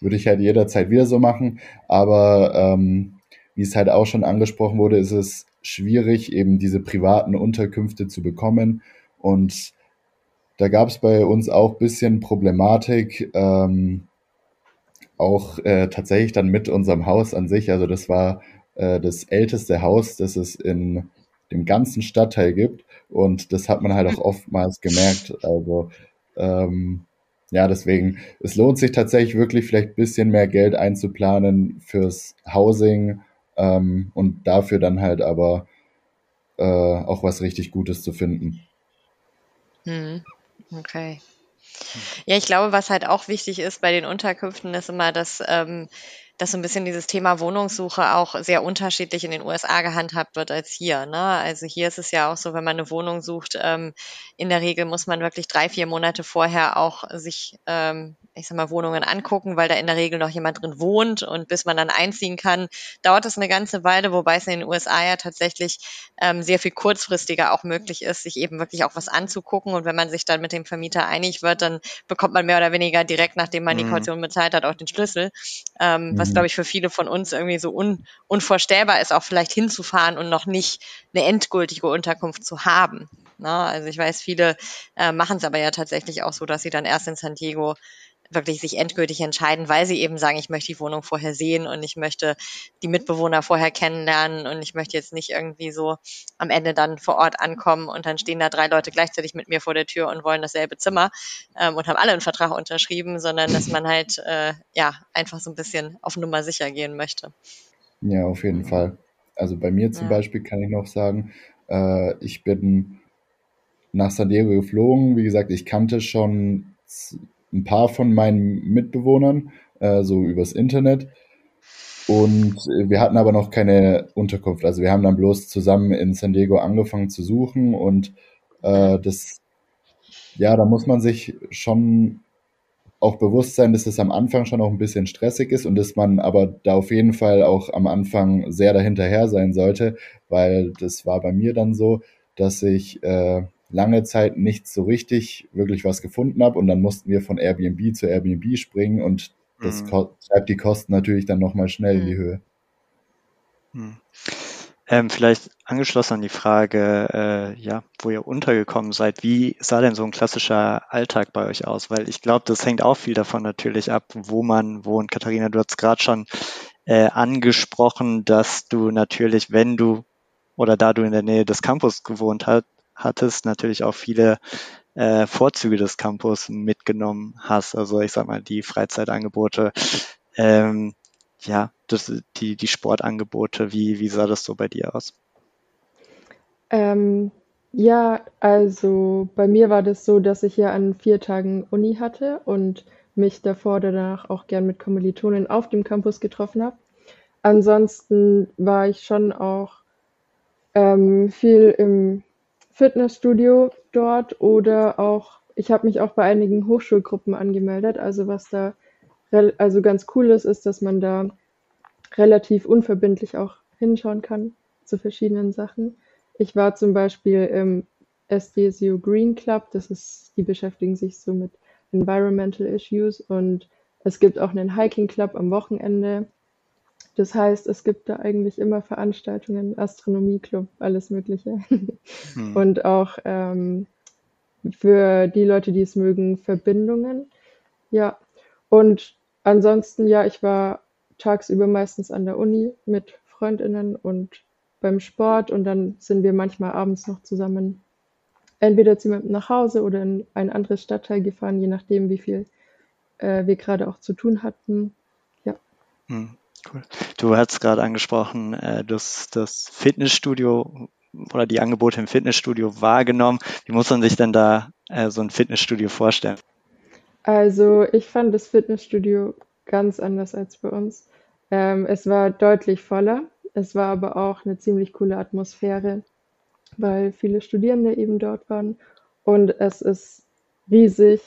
würde ich halt jederzeit wieder so machen. Aber ähm, wie es halt auch schon angesprochen wurde, ist es schwierig, eben diese privaten Unterkünfte zu bekommen. Und da gab es bei uns auch ein bisschen Problematik, ähm, auch äh, tatsächlich dann mit unserem Haus an sich. Also das war äh, das älteste Haus, das es in dem ganzen Stadtteil gibt. Und das hat man halt auch oftmals gemerkt. Also ähm, ja, deswegen, es lohnt sich tatsächlich wirklich vielleicht ein bisschen mehr Geld einzuplanen fürs Housing ähm, und dafür dann halt aber äh, auch was richtig Gutes zu finden. Hm. Okay. Ja, ich glaube, was halt auch wichtig ist bei den Unterkünften, ist immer, dass ähm, dass so ein bisschen dieses Thema Wohnungssuche auch sehr unterschiedlich in den USA gehandhabt wird als hier. Ne? Also hier ist es ja auch so, wenn man eine Wohnung sucht, ähm, in der Regel muss man wirklich drei, vier Monate vorher auch sich, ähm, ich sag mal, Wohnungen angucken, weil da in der Regel noch jemand drin wohnt und bis man dann einziehen kann, dauert es eine ganze Weile, wobei es in den USA ja tatsächlich ähm, sehr viel kurzfristiger auch möglich ist, sich eben wirklich auch was anzugucken und wenn man sich dann mit dem Vermieter einig wird, dann bekommt man mehr oder weniger direkt, nachdem man die mhm. Kaution bezahlt hat, auch den Schlüssel, ähm, mhm. Was glaube ich für viele von uns irgendwie so un, unvorstellbar ist, auch vielleicht hinzufahren und noch nicht eine endgültige Unterkunft zu haben. Ne? Also ich weiß, viele äh, machen es aber ja tatsächlich auch so, dass sie dann erst in San Diego wirklich sich endgültig entscheiden, weil sie eben sagen, ich möchte die Wohnung vorher sehen und ich möchte die Mitbewohner vorher kennenlernen und ich möchte jetzt nicht irgendwie so am Ende dann vor Ort ankommen und dann stehen da drei Leute gleichzeitig mit mir vor der Tür und wollen dasselbe Zimmer ähm, und haben alle einen Vertrag unterschrieben, sondern dass man halt äh, ja einfach so ein bisschen auf Nummer sicher gehen möchte. Ja, auf jeden Fall. Also bei mir zum ja. Beispiel kann ich noch sagen, äh, ich bin nach San Diego geflogen. Wie gesagt, ich kannte schon ein paar von meinen Mitbewohnern, äh, so übers Internet. Und wir hatten aber noch keine Unterkunft. Also wir haben dann bloß zusammen in San Diego angefangen zu suchen und äh, das, ja, da muss man sich schon auch bewusst sein, dass es am Anfang schon auch ein bisschen stressig ist und dass man aber da auf jeden Fall auch am Anfang sehr dahinterher sein sollte, weil das war bei mir dann so, dass ich äh, lange Zeit nicht so richtig wirklich was gefunden habe und dann mussten wir von Airbnb zu Airbnb springen und das mhm. treibt die Kosten natürlich dann nochmal schnell mhm. in die mhm. Höhe. Mhm. Ähm, vielleicht angeschlossen an die Frage, äh, ja, wo ihr untergekommen seid, wie sah denn so ein klassischer Alltag bei euch aus? Weil ich glaube, das hängt auch viel davon natürlich ab, wo man wohnt. Katharina, du hast gerade schon äh, angesprochen, dass du natürlich, wenn du oder da du in der Nähe des Campus gewohnt hat, hattest, natürlich auch viele äh, Vorzüge des Campus mitgenommen hast. Also ich sag mal, die Freizeitangebote, ähm, ja, das, die, die Sportangebote, wie, wie sah das so bei dir aus? Ähm, ja, also bei mir war das so, dass ich ja an vier Tagen Uni hatte und mich davor danach auch gern mit Kommilitonen auf dem Campus getroffen habe. Ansonsten war ich schon auch ähm, viel im Fitnessstudio dort oder auch, ich habe mich auch bei einigen Hochschulgruppen angemeldet. Also was da also ganz cool ist, ist, dass man da relativ unverbindlich auch hinschauen kann zu verschiedenen Sachen. Ich war zum Beispiel im SDSU Green Club, das ist, die beschäftigen sich so mit Environmental Issues und es gibt auch einen Hiking Club am Wochenende. Das heißt, es gibt da eigentlich immer Veranstaltungen, Astronomieclub, alles Mögliche. Hm. Und auch ähm, für die Leute, die es mögen, Verbindungen. Ja, und ansonsten, ja, ich war tagsüber meistens an der Uni mit Freundinnen und beim Sport und dann sind wir manchmal abends noch zusammen entweder zu jemandem nach Hause oder in ein anderes Stadtteil gefahren, je nachdem, wie viel äh, wir gerade auch zu tun hatten. Ja. Hm, cool. Du hast gerade angesprochen, äh, dass das Fitnessstudio oder die Angebote im Fitnessstudio wahrgenommen. Wie muss man sich denn da äh, so ein Fitnessstudio vorstellen? Also ich fand das Fitnessstudio ganz anders als bei uns. Ähm, es war deutlich voller. Es war aber auch eine ziemlich coole Atmosphäre, weil viele Studierende eben dort waren. Und es ist riesig,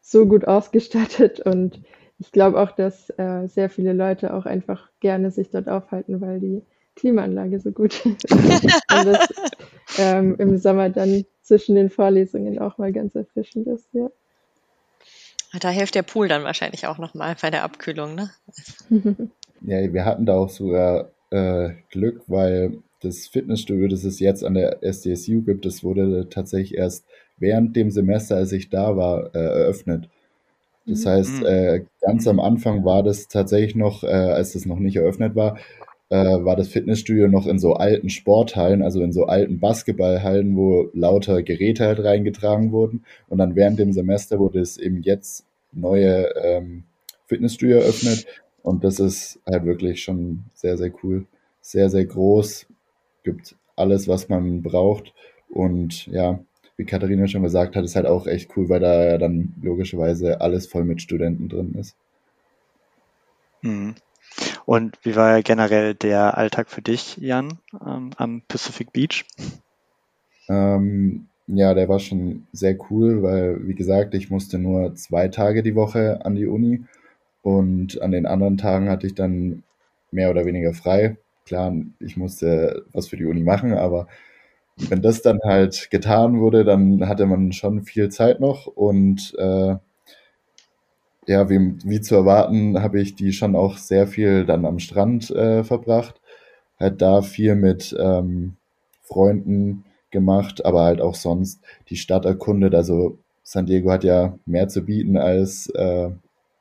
so gut ausgestattet. Und ich glaube auch, dass äh, sehr viele Leute auch einfach gerne sich dort aufhalten, weil die Klimaanlage so gut ist. Und das ähm, im Sommer dann zwischen den Vorlesungen auch mal ganz erfrischend ist, ja. Da hilft der Pool dann wahrscheinlich auch nochmal bei der Abkühlung, ne? Ja, wir hatten da auch sogar äh, Glück, weil das Fitnessstudio, das es jetzt an der SDSU gibt, das wurde tatsächlich erst während dem Semester, als ich da war, äh, eröffnet. Das mhm. heißt, äh, ganz am Anfang war das tatsächlich noch, äh, als das noch nicht eröffnet war, äh, war das Fitnessstudio noch in so alten Sporthallen, also in so alten Basketballhallen, wo lauter Geräte halt reingetragen wurden. Und dann während dem Semester wurde es eben jetzt neue ähm, Fitnessstudio eröffnet. Und das ist halt wirklich schon sehr, sehr cool. Sehr, sehr groß. Gibt alles, was man braucht. Und ja, wie Katharina schon gesagt hat, ist halt auch echt cool, weil da ja dann logischerweise alles voll mit Studenten drin ist. Mhm. Und wie war generell der Alltag für dich, Jan, ähm, am Pacific Beach? Ähm, ja, der war schon sehr cool, weil, wie gesagt, ich musste nur zwei Tage die Woche an die Uni und an den anderen Tagen hatte ich dann mehr oder weniger frei. Klar, ich musste was für die Uni machen, aber wenn das dann halt getan wurde, dann hatte man schon viel Zeit noch und äh, ja, wie, wie zu erwarten, habe ich die schon auch sehr viel dann am Strand äh, verbracht. Halt da viel mit ähm, Freunden gemacht, aber halt auch sonst die Stadt erkundet. Also San Diego hat ja mehr zu bieten als äh,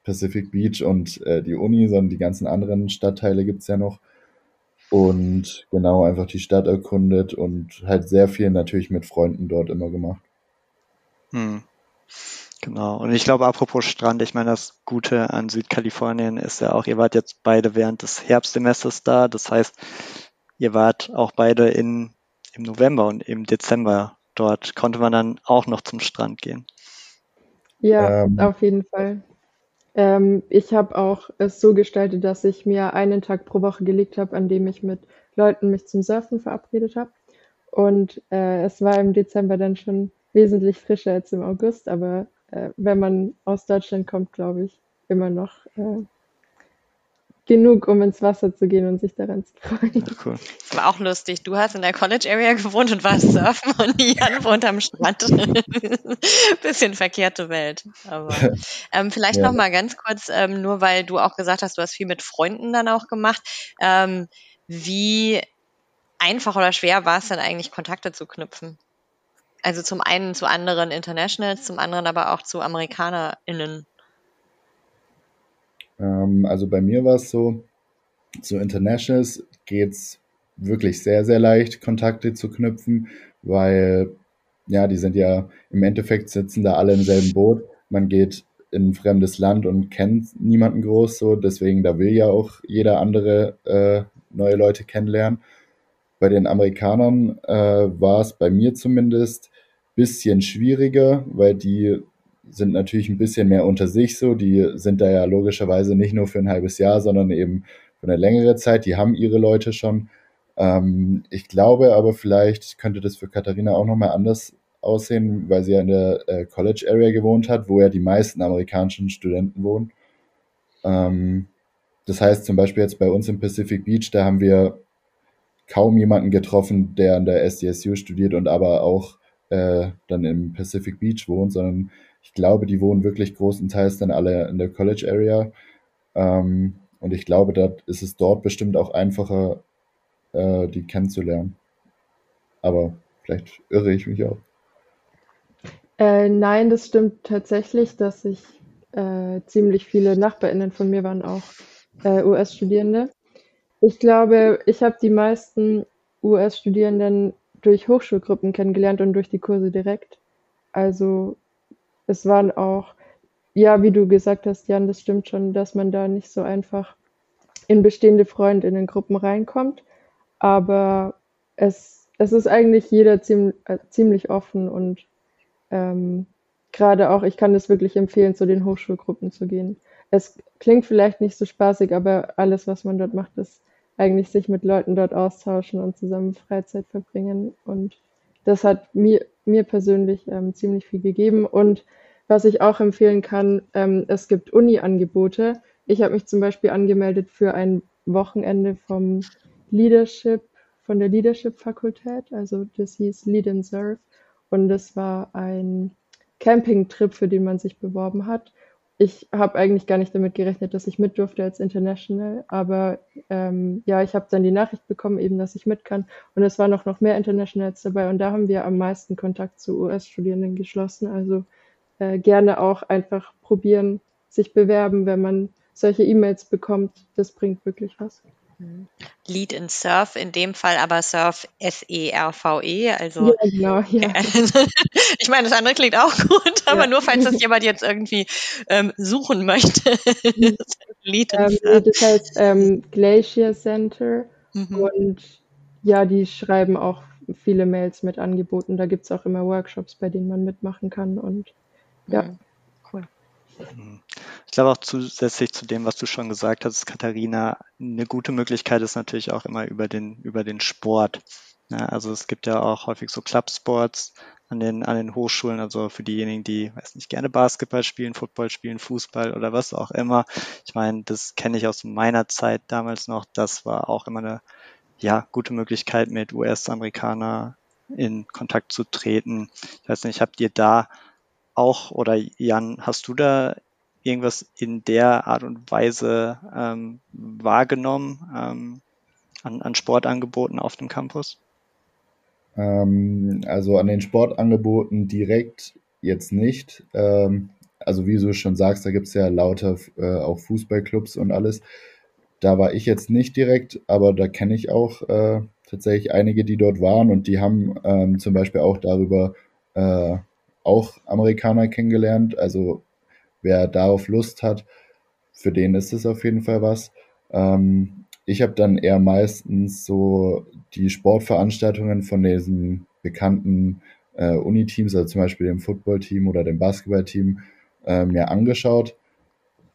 Pacific Beach und äh, die Uni, sondern die ganzen anderen Stadtteile gibt's ja noch. Und genau einfach die Stadt erkundet und halt sehr viel natürlich mit Freunden dort immer gemacht. Hm. Genau. Und ich glaube, apropos Strand, ich meine, das Gute an Südkalifornien ist ja auch, ihr wart jetzt beide während des Herbstsemesters da. Das heißt, ihr wart auch beide in, im November und im Dezember dort. Konnte man dann auch noch zum Strand gehen? Ja, ähm, auf jeden Fall. Ähm, ich habe auch es so gestaltet, dass ich mir einen Tag pro Woche gelegt habe, an dem ich mit Leuten mich zum Surfen verabredet habe. Und äh, es war im Dezember dann schon wesentlich frischer als im August, aber äh, wenn man aus Deutschland kommt, glaube ich, immer noch äh, genug, um ins Wasser zu gehen und sich daran zu freuen. Ja, cool. War auch lustig. Du hast in der College Area gewohnt und warst surfen und Jan wohnt am Strand. Bisschen verkehrte Welt. Aber ähm, vielleicht ja. noch mal ganz kurz, ähm, nur weil du auch gesagt hast, du hast viel mit Freunden dann auch gemacht. Ähm, wie einfach oder schwer war es dann eigentlich, Kontakte zu knüpfen? Also zum einen zu anderen Internationals, zum anderen aber auch zu AmerikanerInnen. Ähm, also bei mir war es so, zu Internationals geht es wirklich sehr, sehr leicht, Kontakte zu knüpfen, weil ja, die sind ja im Endeffekt sitzen da alle im selben Boot. Man geht in ein fremdes Land und kennt niemanden groß so, deswegen da will ja auch jeder andere äh, neue Leute kennenlernen. Bei den Amerikanern äh, war es bei mir zumindest bisschen schwieriger, weil die sind natürlich ein bisschen mehr unter sich so. Die sind da ja logischerweise nicht nur für ein halbes Jahr, sondern eben für eine längere Zeit. Die haben ihre Leute schon. Ähm, ich glaube aber vielleicht könnte das für Katharina auch nochmal anders aussehen, weil sie ja in der äh, College Area gewohnt hat, wo ja die meisten amerikanischen Studenten wohnen. Ähm, das heißt zum Beispiel jetzt bei uns im Pacific Beach, da haben wir kaum jemanden getroffen, der an der SDSU studiert und aber auch äh, dann im Pacific Beach wohnt, sondern ich glaube, die wohnen wirklich großenteils dann alle in der College Area. Ähm, und ich glaube, da ist es dort bestimmt auch einfacher, äh, die kennenzulernen. Aber vielleicht irre ich mich auch. Äh, nein, das stimmt tatsächlich, dass ich äh, ziemlich viele NachbarInnen von mir waren auch äh, US-Studierende. Ich glaube, ich habe die meisten US-Studierenden durch Hochschulgruppen kennengelernt und durch die Kurse direkt. Also es waren auch, ja, wie du gesagt hast, Jan, das stimmt schon, dass man da nicht so einfach in bestehende Freundinnengruppen reinkommt. Aber es, es ist eigentlich jeder ziem, äh, ziemlich offen und ähm, gerade auch, ich kann das wirklich empfehlen, zu den Hochschulgruppen zu gehen. Es klingt vielleicht nicht so spaßig, aber alles, was man dort macht, ist eigentlich sich mit Leuten dort austauschen und zusammen Freizeit verbringen. Und das hat mir, mir persönlich ähm, ziemlich viel gegeben. Und was ich auch empfehlen kann, ähm, es gibt Uni-Angebote. Ich habe mich zum Beispiel angemeldet für ein Wochenende vom Leadership, von der Leadership-Fakultät. Also das hieß Lead and Serve. Und das war ein Campingtrip, für den man sich beworben hat ich habe eigentlich gar nicht damit gerechnet, dass ich mit durfte als International, aber ähm, ja, ich habe dann die Nachricht bekommen, eben, dass ich mit kann. Und es waren auch noch mehr Internationals dabei und da haben wir am meisten Kontakt zu US-Studierenden geschlossen. Also äh, gerne auch einfach probieren, sich bewerben, wenn man solche E-Mails bekommt. Das bringt wirklich was. Mhm. Lead in Surf, in dem Fall aber Surf S-E-R-V-E. -E, also ja, genau, ja. ich meine, das andere klingt auch gut, aber ja. nur falls das jemand jetzt irgendwie ähm, suchen möchte. Lead in ähm, Surf. Das heißt ähm, Glacier Center mhm. und ja, die schreiben auch viele Mails mit Angeboten. Da gibt es auch immer Workshops, bei denen man mitmachen kann und ja. Mhm. Glaube auch zusätzlich zu dem, was du schon gesagt hast, Katharina, eine gute Möglichkeit ist natürlich auch immer über den, über den Sport. Ja, also es gibt ja auch häufig so Clubsports an den, an den Hochschulen, also für diejenigen, die, weiß nicht, gerne Basketball spielen, Football spielen, Fußball oder was auch immer. Ich meine, das kenne ich aus meiner Zeit damals noch. Das war auch immer eine, ja, gute Möglichkeit, mit US-Amerikaner in Kontakt zu treten. Ich weiß nicht, habt ihr da auch, oder Jan, hast du da irgendwas in der Art und Weise ähm, wahrgenommen ähm, an, an Sportangeboten auf dem Campus? Ähm, also an den Sportangeboten direkt jetzt nicht. Ähm, also wie du schon sagst, da gibt es ja lauter äh, auch Fußballclubs und alles. Da war ich jetzt nicht direkt, aber da kenne ich auch äh, tatsächlich einige, die dort waren und die haben ähm, zum Beispiel auch darüber äh, auch Amerikaner kennengelernt. Also wer darauf Lust hat, für den ist es auf jeden Fall was. Ähm, ich habe dann eher meistens so die Sportveranstaltungen von diesen bekannten äh, Uni-Teams, also zum Beispiel dem Football-Team oder dem Basketball-Team, äh, mir angeschaut.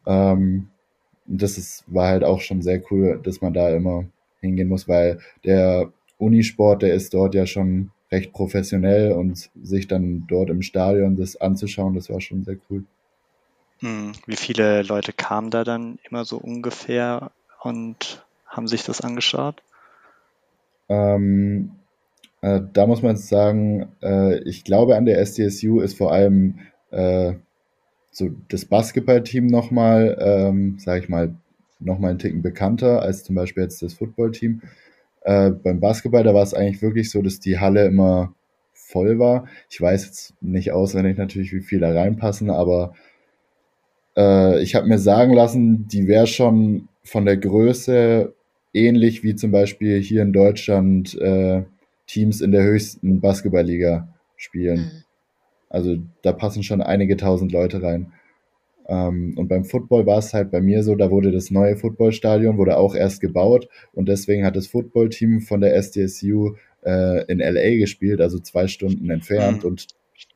Ähm, das ist, war halt auch schon sehr cool, dass man da immer hingehen muss, weil der Unisport, der ist dort ja schon recht professionell und sich dann dort im Stadion das anzuschauen, das war schon sehr cool. Hm, wie viele Leute kamen da dann immer so ungefähr und haben sich das angeschaut? Ähm, äh, da muss man sagen, äh, ich glaube an der SDSU ist vor allem äh, so das Basketballteam nochmal, ähm, sage ich mal, nochmal einen Ticken bekannter als zum Beispiel jetzt das Footballteam. Äh, beim Basketball, da war es eigentlich wirklich so, dass die Halle immer voll war. Ich weiß jetzt nicht auswendig natürlich, wie viel da reinpassen, aber äh, ich habe mir sagen lassen, die wäre schon von der Größe ähnlich wie zum Beispiel hier in Deutschland äh, Teams in der höchsten Basketballliga spielen. Mhm. Also da passen schon einige tausend Leute rein. Ähm, und beim Football war es halt bei mir so, da wurde das neue Footballstadion, wurde auch erst gebaut und deswegen hat das Footballteam von der SDSU äh, in LA gespielt, also zwei Stunden entfernt mhm. und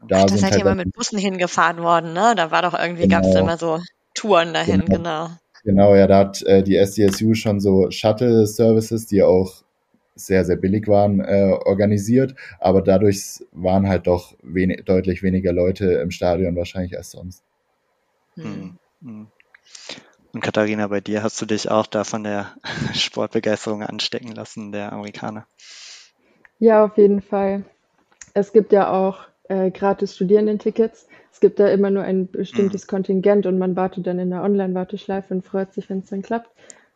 da Ach, da seid halt ihr mal mit Bussen hingefahren worden, ne? Da war doch irgendwie, genau. gab es immer so Touren dahin, genau. genau. Genau, ja, da hat äh, die SDSU schon so Shuttle-Services, die auch sehr, sehr billig waren, äh, organisiert, aber dadurch waren halt doch wenig, deutlich weniger Leute im Stadion wahrscheinlich als sonst. Hm. hm. Und Katharina, bei dir hast du dich auch da von der Sportbegeisterung anstecken lassen, der Amerikaner? Ja, auf jeden Fall. Es gibt ja auch äh, gratis Studierendentickets. Es gibt da immer nur ein bestimmtes hm. Kontingent und man wartet dann in der Online-Warteschleife und freut sich, wenn es dann klappt.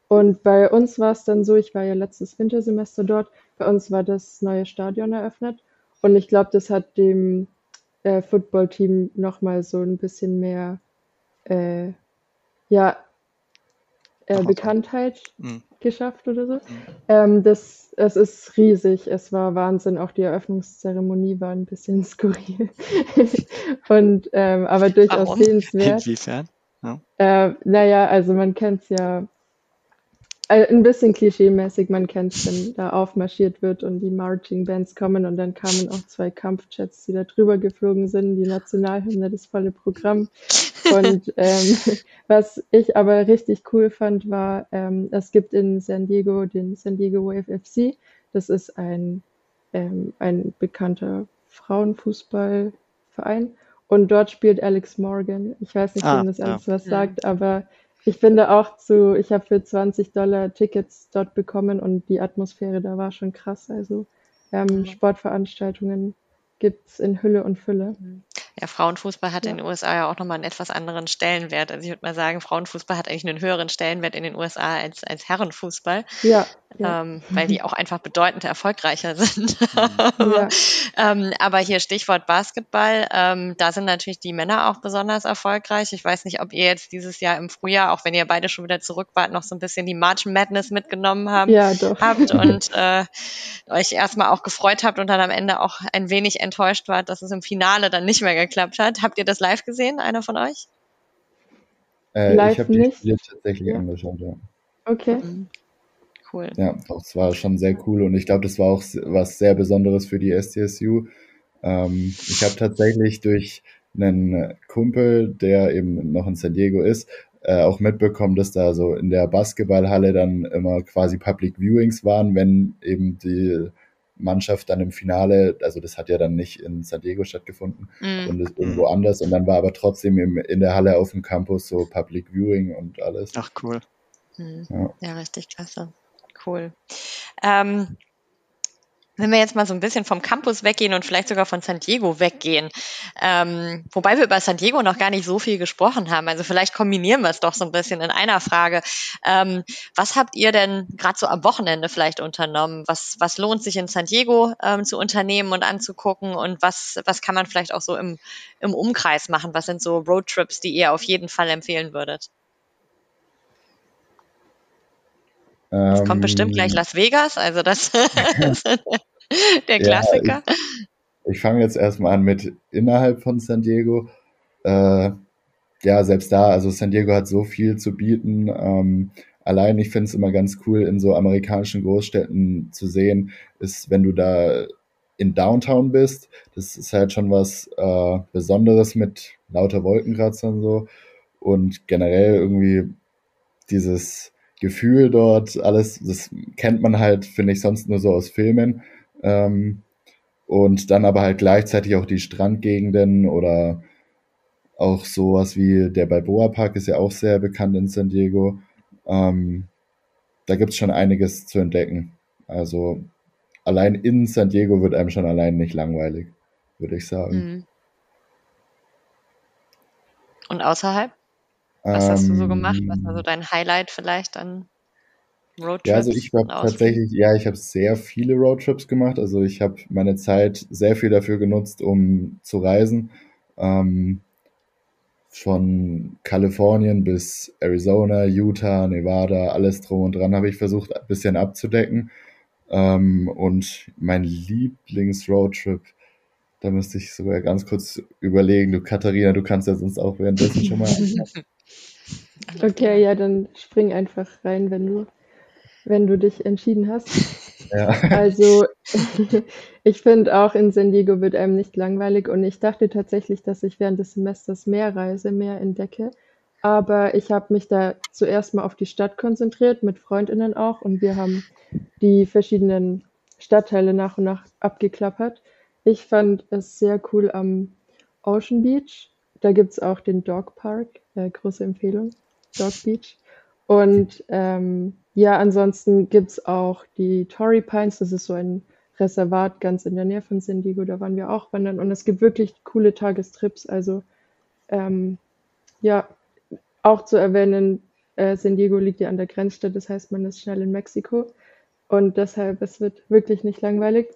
Und bei uns war es dann so, ich war ja letztes Wintersemester dort, bei uns war das neue Stadion eröffnet und ich glaube, das hat dem äh, Footballteam nochmal so ein bisschen mehr äh, ja, äh, Bekanntheit mhm. Geschafft oder so. Mhm. Ähm, das, es ist riesig, es war Wahnsinn, auch die Eröffnungszeremonie war ein bisschen skurril. und ähm, aber durchaus Warum? sehenswert. Inwiefern? Ja. Äh, naja, also man kennt es ja ein bisschen klischeemäßig, man kennt es, wenn da aufmarschiert wird und die Marching Bands kommen und dann kamen auch zwei Kampfjets, die da drüber geflogen sind, die Nationalhymne, das volle Programm. Und ähm, was ich aber richtig cool fand, war, ähm, es gibt in San Diego den San Diego Wave FC. Das ist ein, ähm, ein bekannter Frauenfußballverein. Und dort spielt Alex Morgan. Ich weiß nicht, ah, wem das alles ja. was sagt, aber ich finde auch zu, ich habe für 20 Dollar Tickets dort bekommen und die Atmosphäre da war schon krass. Also ähm, Sportveranstaltungen gibt es in Hülle und Fülle. Mhm. Ja, Frauenfußball hat ja. in den USA ja auch nochmal einen etwas anderen Stellenwert. Also ich würde mal sagen, Frauenfußball hat eigentlich einen höheren Stellenwert in den USA als, als Herrenfußball. Ja. ja. Ähm, weil die auch einfach bedeutend erfolgreicher sind. ja. ähm, aber hier Stichwort Basketball, ähm, da sind natürlich die Männer auch besonders erfolgreich. Ich weiß nicht, ob ihr jetzt dieses Jahr im Frühjahr, auch wenn ihr beide schon wieder zurück wart, noch so ein bisschen die March Madness mitgenommen haben, habt und äh, euch erstmal auch gefreut habt und dann am Ende auch ein wenig enttäuscht wart, dass es im Finale dann nicht mehr geklappt hat. Habt ihr das live gesehen, einer von euch? Äh, live ich habe die Spiele tatsächlich ja. angeschaut, ja. Okay. Mhm. Cool. Ja, das war schon sehr cool und ich glaube, das war auch was sehr Besonderes für die STSU. Ähm, ich habe tatsächlich durch einen Kumpel, der eben noch in San Diego ist, äh, auch mitbekommen, dass da so in der Basketballhalle dann immer quasi Public Viewings waren, wenn eben die Mannschaft dann im Finale, also das hat ja dann nicht in San Diego stattgefunden, mm. sondern irgendwo mm. anders. Und dann war aber trotzdem im, in der Halle auf dem Campus so Public Viewing und alles. Ach cool. Mm. Ja. ja. richtig klasse. Cool. Ähm, wenn wir jetzt mal so ein bisschen vom Campus weggehen und vielleicht sogar von San Diego weggehen, ähm, wobei wir über San Diego noch gar nicht so viel gesprochen haben, also vielleicht kombinieren wir es doch so ein bisschen in einer Frage. Ähm, was habt ihr denn gerade so am Wochenende vielleicht unternommen? Was, was lohnt sich in San Diego ähm, zu unternehmen und anzugucken und was, was kann man vielleicht auch so im, im Umkreis machen? Was sind so Roadtrips, die ihr auf jeden Fall empfehlen würdet? Es kommt bestimmt gleich ähm. Las Vegas, also das Der Klassiker. Ja, ich, ich fange jetzt erstmal an mit innerhalb von San Diego. Äh, ja, selbst da, also San Diego hat so viel zu bieten. Ähm, allein, ich finde es immer ganz cool, in so amerikanischen Großstädten zu sehen, ist, wenn du da in Downtown bist, das ist halt schon was äh, Besonderes mit lauter Wolkenkratzern so und generell irgendwie dieses Gefühl dort, alles, das kennt man halt, finde ich, sonst nur so aus Filmen. Ähm, und dann aber halt gleichzeitig auch die Strandgegenden oder auch sowas wie der Balboa Park ist ja auch sehr bekannt in San Diego. Ähm, da gibt es schon einiges zu entdecken. Also allein in San Diego wird einem schon allein nicht langweilig, würde ich sagen. Mhm. Und außerhalb? Was ähm, hast du so gemacht? Was war so ähm, dein Highlight vielleicht an Roadtrips? Ja, also ich habe tatsächlich, ja, ich habe sehr viele Roadtrips gemacht. Also ich habe meine Zeit sehr viel dafür genutzt, um zu reisen. Ähm, von Kalifornien bis Arizona, Utah, Nevada, alles drum und dran habe ich versucht, ein bisschen abzudecken. Ähm, und mein Lieblings-Roadtrip, da müsste ich sogar ganz kurz überlegen. Du, Katharina, du kannst ja sonst auch währenddessen schon mal. okay, ja, dann spring einfach rein, wenn du, wenn du dich entschieden hast. Ja. Also, ich finde auch in San Diego wird einem nicht langweilig und ich dachte tatsächlich, dass ich während des Semesters mehr reise, mehr entdecke. Aber ich habe mich da zuerst mal auf die Stadt konzentriert, mit Freundinnen auch, und wir haben die verschiedenen Stadtteile nach und nach abgeklappert. Ich fand es sehr cool am Ocean Beach. Da gibt es auch den Dog Park, äh, große Empfehlung, Dog Beach. Und ähm, ja, ansonsten gibt es auch die Torrey Pines, das ist so ein Reservat ganz in der Nähe von San Diego, da waren wir auch wandern und es gibt wirklich coole Tagestrips. Also ähm, ja, auch zu erwähnen, äh, San Diego liegt ja an der Grenzstadt, das heißt, man ist schnell in Mexiko und deshalb, es wird wirklich nicht langweilig.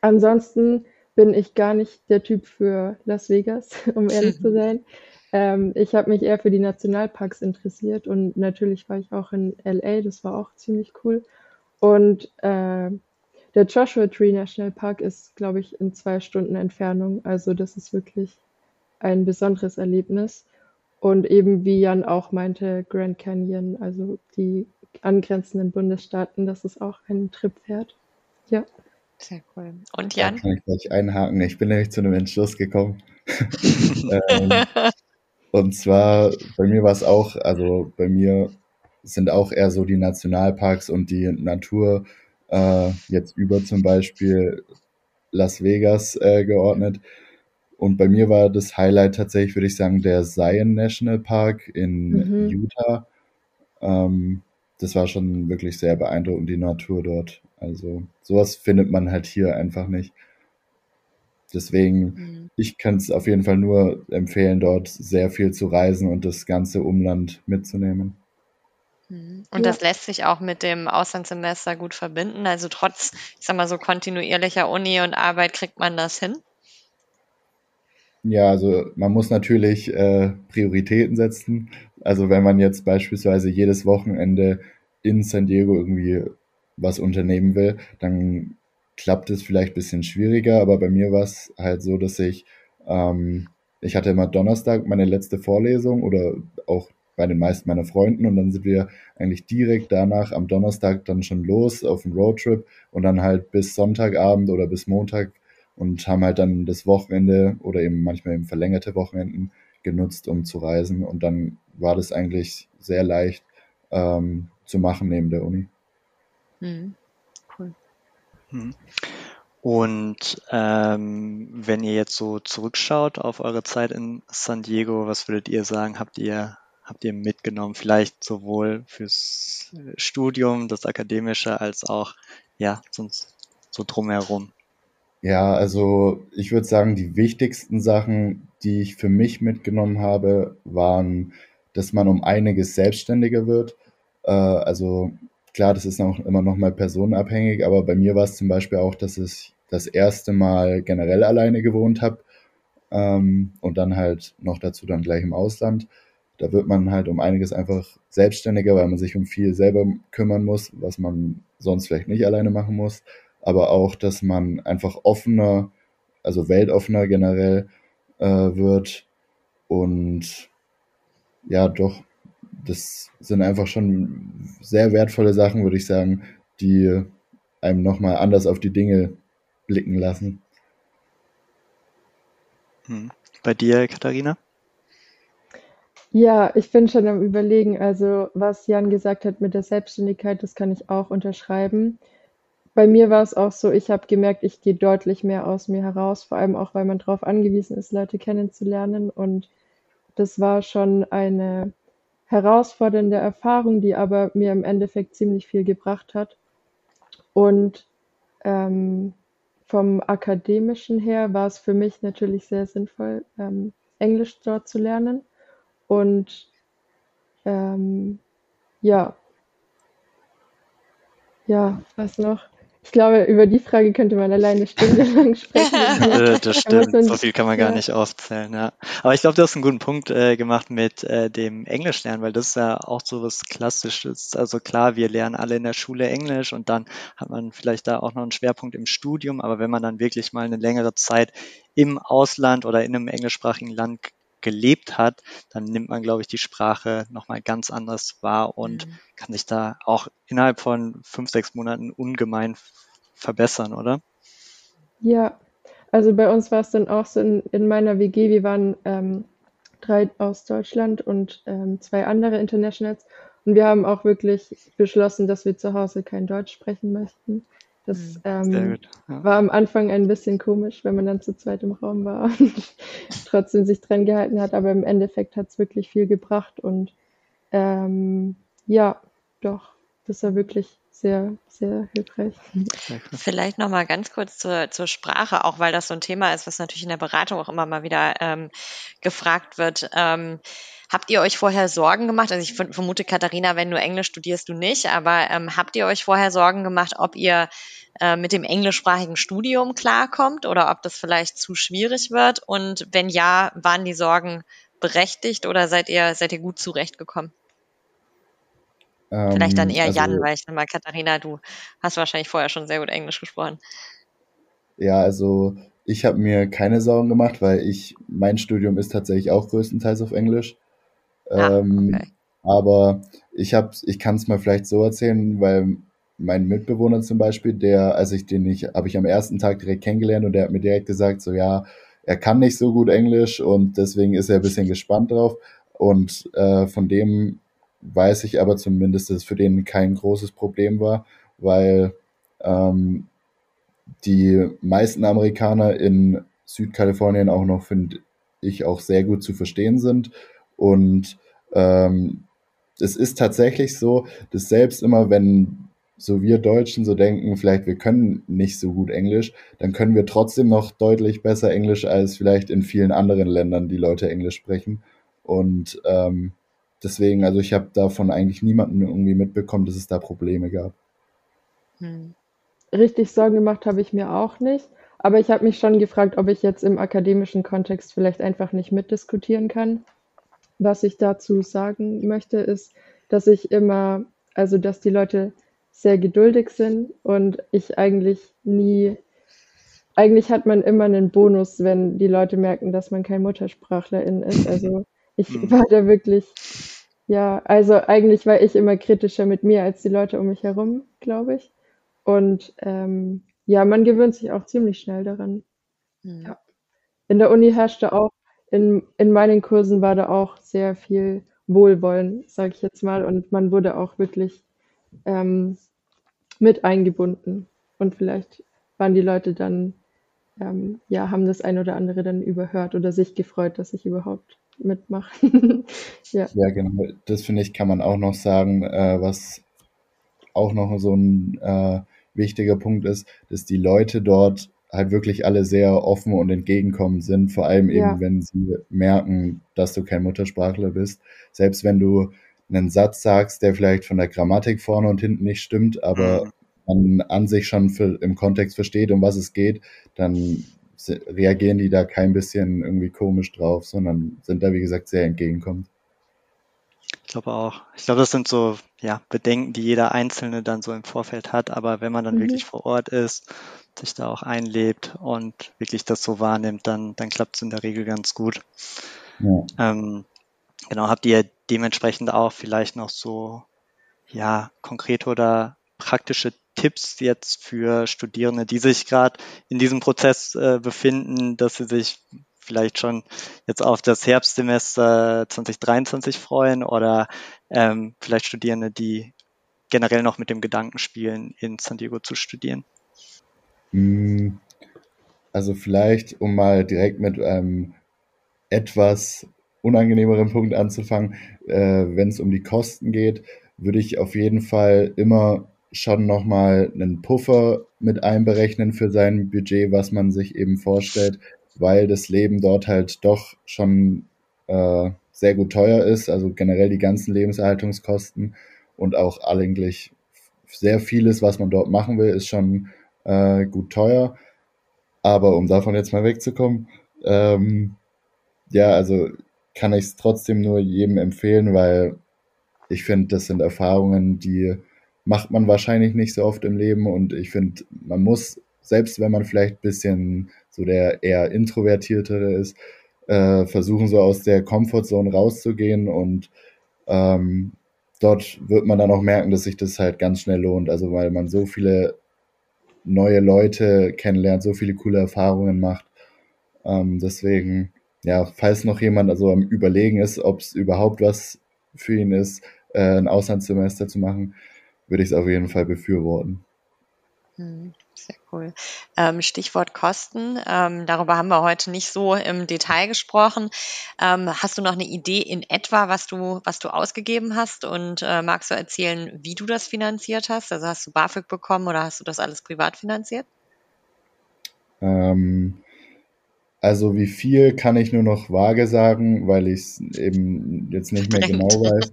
Ansonsten bin ich gar nicht der Typ für Las Vegas, um ehrlich zu sein. Ähm, ich habe mich eher für die Nationalparks interessiert und natürlich war ich auch in LA, das war auch ziemlich cool. Und äh, der Joshua Tree National Park ist, glaube ich, in zwei Stunden Entfernung. Also das ist wirklich ein besonderes Erlebnis. Und eben wie Jan auch meinte, Grand Canyon, also die angrenzenden Bundesstaaten, das ist auch ein Trip wert. Ja. Sehr cool. Und Jan? Da kann ich gleich einhaken. Ich bin nämlich zu einem Entschluss gekommen. ähm, und zwar, bei mir war es auch, also bei mir sind auch eher so die Nationalparks und die Natur äh, jetzt über zum Beispiel Las Vegas äh, geordnet. Und bei mir war das Highlight tatsächlich, würde ich sagen, der Zion National Park in mhm. Utah. Ähm, das war schon wirklich sehr beeindruckend, die Natur dort. Also sowas findet man halt hier einfach nicht. Deswegen, mhm. ich kann es auf jeden Fall nur empfehlen, dort sehr viel zu reisen und das ganze Umland mitzunehmen. Mhm. Und ja. das lässt sich auch mit dem Auslandssemester gut verbinden. Also trotz, ich sag mal so kontinuierlicher Uni und Arbeit kriegt man das hin. Ja, also man muss natürlich äh, Prioritäten setzen. Also wenn man jetzt beispielsweise jedes Wochenende in San Diego irgendwie was unternehmen will, dann klappt es vielleicht ein bisschen schwieriger, aber bei mir war es halt so, dass ich, ähm, ich hatte immer Donnerstag meine letzte Vorlesung oder auch bei den meisten meiner Freunden und dann sind wir eigentlich direkt danach am Donnerstag dann schon los auf dem Roadtrip und dann halt bis Sonntagabend oder bis Montag und haben halt dann das Wochenende oder eben manchmal eben verlängerte Wochenenden genutzt, um zu reisen und dann war das eigentlich sehr leicht ähm, zu machen neben der Uni. Mhm. Mhm. Und ähm, wenn ihr jetzt so zurückschaut auf eure Zeit in San Diego, was würdet ihr sagen, habt ihr habt ihr mitgenommen? Vielleicht sowohl fürs Studium, das Akademische, als auch ja sonst so drumherum. Ja, also ich würde sagen, die wichtigsten Sachen, die ich für mich mitgenommen habe, waren, dass man um einiges selbstständiger wird. Äh, also klar, das ist auch immer noch mal personenabhängig, aber bei mir war es zum Beispiel auch, dass ich das erste Mal generell alleine gewohnt habe ähm, und dann halt noch dazu dann gleich im Ausland. Da wird man halt um einiges einfach selbstständiger, weil man sich um viel selber kümmern muss, was man sonst vielleicht nicht alleine machen muss aber auch, dass man einfach offener, also weltoffener generell äh, wird. Und ja, doch, das sind einfach schon sehr wertvolle Sachen, würde ich sagen, die einem nochmal anders auf die Dinge blicken lassen. Hm. Bei dir, Katharina? Ja, ich bin schon am Überlegen. Also, was Jan gesagt hat mit der Selbstständigkeit, das kann ich auch unterschreiben. Bei mir war es auch so, ich habe gemerkt, ich gehe deutlich mehr aus mir heraus, vor allem auch, weil man darauf angewiesen ist, Leute kennenzulernen. Und das war schon eine herausfordernde Erfahrung, die aber mir im Endeffekt ziemlich viel gebracht hat. Und ähm, vom akademischen her war es für mich natürlich sehr sinnvoll, ähm, Englisch dort zu lernen. Und ähm, ja, Ja, was noch? Ich glaube, über die Frage könnte man alleine stundenlang sprechen. Äh, das stimmt, so viel kann man gar nicht aufzählen, ja. Aber ich glaube, du hast einen guten Punkt äh, gemacht mit äh, dem Englisch lernen, weil das ist ja auch so was Klassisches. Also klar, wir lernen alle in der Schule Englisch und dann hat man vielleicht da auch noch einen Schwerpunkt im Studium, aber wenn man dann wirklich mal eine längere Zeit im Ausland oder in einem englischsprachigen Land gelebt hat, dann nimmt man, glaube ich, die Sprache nochmal ganz anders wahr und mhm. kann sich da auch innerhalb von fünf, sechs Monaten ungemein verbessern, oder? Ja, also bei uns war es dann auch so in, in meiner WG, wir waren ähm, drei aus Deutschland und ähm, zwei andere Internationals und wir haben auch wirklich beschlossen, dass wir zu Hause kein Deutsch sprechen möchten. Das mhm. ähm, ja. war am Anfang ein bisschen komisch, wenn man dann zu zweit im Raum war und trotzdem sich dran gehalten hat, aber im Endeffekt hat es wirklich viel gebracht und ähm, ja, doch, das war wirklich sehr, sehr hilfreich. Vielleicht noch mal ganz kurz zur, zur Sprache, auch weil das so ein Thema ist, was natürlich in der Beratung auch immer mal wieder ähm, gefragt wird. Ähm, Habt ihr euch vorher Sorgen gemacht? Also ich vermute, Katharina, wenn du Englisch studierst, du nicht, aber ähm, habt ihr euch vorher Sorgen gemacht, ob ihr äh, mit dem englischsprachigen Studium klarkommt oder ob das vielleicht zu schwierig wird? Und wenn ja, waren die Sorgen berechtigt oder seid ihr, seid ihr gut zurechtgekommen? Vielleicht dann ähm, eher also, Jan, weil ich mal, Katharina, du hast wahrscheinlich vorher schon sehr gut Englisch gesprochen. Ja, also ich habe mir keine Sorgen gemacht, weil ich, mein Studium ist tatsächlich auch größtenteils auf Englisch. Ah, ähm, okay. Aber ich habe, ich kann es mal vielleicht so erzählen, weil mein Mitbewohner zum Beispiel, der, als ich den nicht, habe ich am ersten Tag direkt kennengelernt und der hat mir direkt gesagt, so ja, er kann nicht so gut Englisch und deswegen ist er ein bisschen gespannt drauf. Und äh, von dem weiß ich aber zumindest, dass es für den kein großes Problem war, weil ähm, die meisten Amerikaner in Südkalifornien auch noch, finde ich, auch sehr gut zu verstehen sind und ähm, es ist tatsächlich so, dass selbst immer, wenn so wir Deutschen so denken, vielleicht wir können nicht so gut Englisch, dann können wir trotzdem noch deutlich besser Englisch als vielleicht in vielen anderen Ländern, die Leute Englisch sprechen. Und ähm, deswegen, also ich habe davon eigentlich niemanden irgendwie mitbekommen, dass es da Probleme gab. Hm. Richtig Sorgen gemacht habe ich mir auch nicht. Aber ich habe mich schon gefragt, ob ich jetzt im akademischen Kontext vielleicht einfach nicht mitdiskutieren kann. Was ich dazu sagen möchte, ist, dass ich immer, also dass die Leute sehr geduldig sind und ich eigentlich nie, eigentlich hat man immer einen Bonus, wenn die Leute merken, dass man kein Muttersprachlerin ist. Also ich mhm. war da wirklich, ja, also eigentlich war ich immer kritischer mit mir als die Leute um mich herum, glaube ich. Und ähm, ja, man gewöhnt sich auch ziemlich schnell daran. Mhm. Ja. In der Uni herrschte auch in, in meinen Kursen war da auch sehr viel Wohlwollen, sage ich jetzt mal. Und man wurde auch wirklich ähm, mit eingebunden. Und vielleicht waren die Leute dann, ähm, ja, haben das ein oder andere dann überhört oder sich gefreut, dass ich überhaupt mitmache. ja. ja, genau. Das finde ich, kann man auch noch sagen, äh, was auch noch so ein äh, wichtiger Punkt ist, dass die Leute dort halt wirklich alle sehr offen und entgegenkommend sind, vor allem eben, ja. wenn sie merken, dass du kein Muttersprachler bist. Selbst wenn du einen Satz sagst, der vielleicht von der Grammatik vorne und hinten nicht stimmt, aber mhm. man an sich schon für, im Kontext versteht, um was es geht, dann reagieren die da kein bisschen irgendwie komisch drauf, sondern sind da, wie gesagt, sehr entgegenkommend. Ich glaube auch. Ich glaube, das sind so ja, Bedenken, die jeder Einzelne dann so im Vorfeld hat. Aber wenn man dann mhm. wirklich vor Ort ist, sich da auch einlebt und wirklich das so wahrnimmt, dann, dann klappt es in der Regel ganz gut. Ja. Ähm, genau, habt ihr dementsprechend auch vielleicht noch so ja, konkrete oder praktische Tipps jetzt für Studierende, die sich gerade in diesem Prozess äh, befinden, dass sie sich vielleicht schon jetzt auf das Herbstsemester 2023 freuen oder ähm, vielleicht Studierende, die generell noch mit dem Gedanken spielen, in San Diego zu studieren? Hm, also vielleicht, um mal direkt mit einem etwas unangenehmeren Punkt anzufangen, äh, wenn es um die Kosten geht, würde ich auf jeden Fall immer schon nochmal einen Puffer mit einberechnen für sein Budget, was man sich eben vorstellt, weil das Leben dort halt doch schon äh, sehr gut teuer ist, also generell die ganzen Lebenserhaltungskosten und auch eigentlich sehr vieles, was man dort machen will, ist schon äh, gut teuer. Aber um davon jetzt mal wegzukommen, ähm, ja, also kann ich es trotzdem nur jedem empfehlen, weil ich finde, das sind Erfahrungen, die macht man wahrscheinlich nicht so oft im Leben und ich finde, man muss, selbst wenn man vielleicht ein bisschen so der eher introvertiertere ist, äh, versuchen so aus der Comfortzone rauszugehen und ähm, dort wird man dann auch merken, dass sich das halt ganz schnell lohnt. Also weil man so viele neue Leute kennenlernt, so viele coole Erfahrungen macht. Ähm, deswegen, ja, falls noch jemand also am Überlegen ist, ob es überhaupt was für ihn ist, äh, ein Auslandssemester zu machen, würde ich es auf jeden Fall befürworten. Hm, sehr cool. Ähm, Stichwort Kosten. Ähm, darüber haben wir heute nicht so im Detail gesprochen. Ähm, hast du noch eine Idee in etwa, was du, was du ausgegeben hast? Und äh, magst du erzählen, wie du das finanziert hast? Also hast du BAföG bekommen oder hast du das alles privat finanziert? Ähm, also wie viel kann ich nur noch vage sagen, weil ich es eben jetzt nicht mehr genau weiß.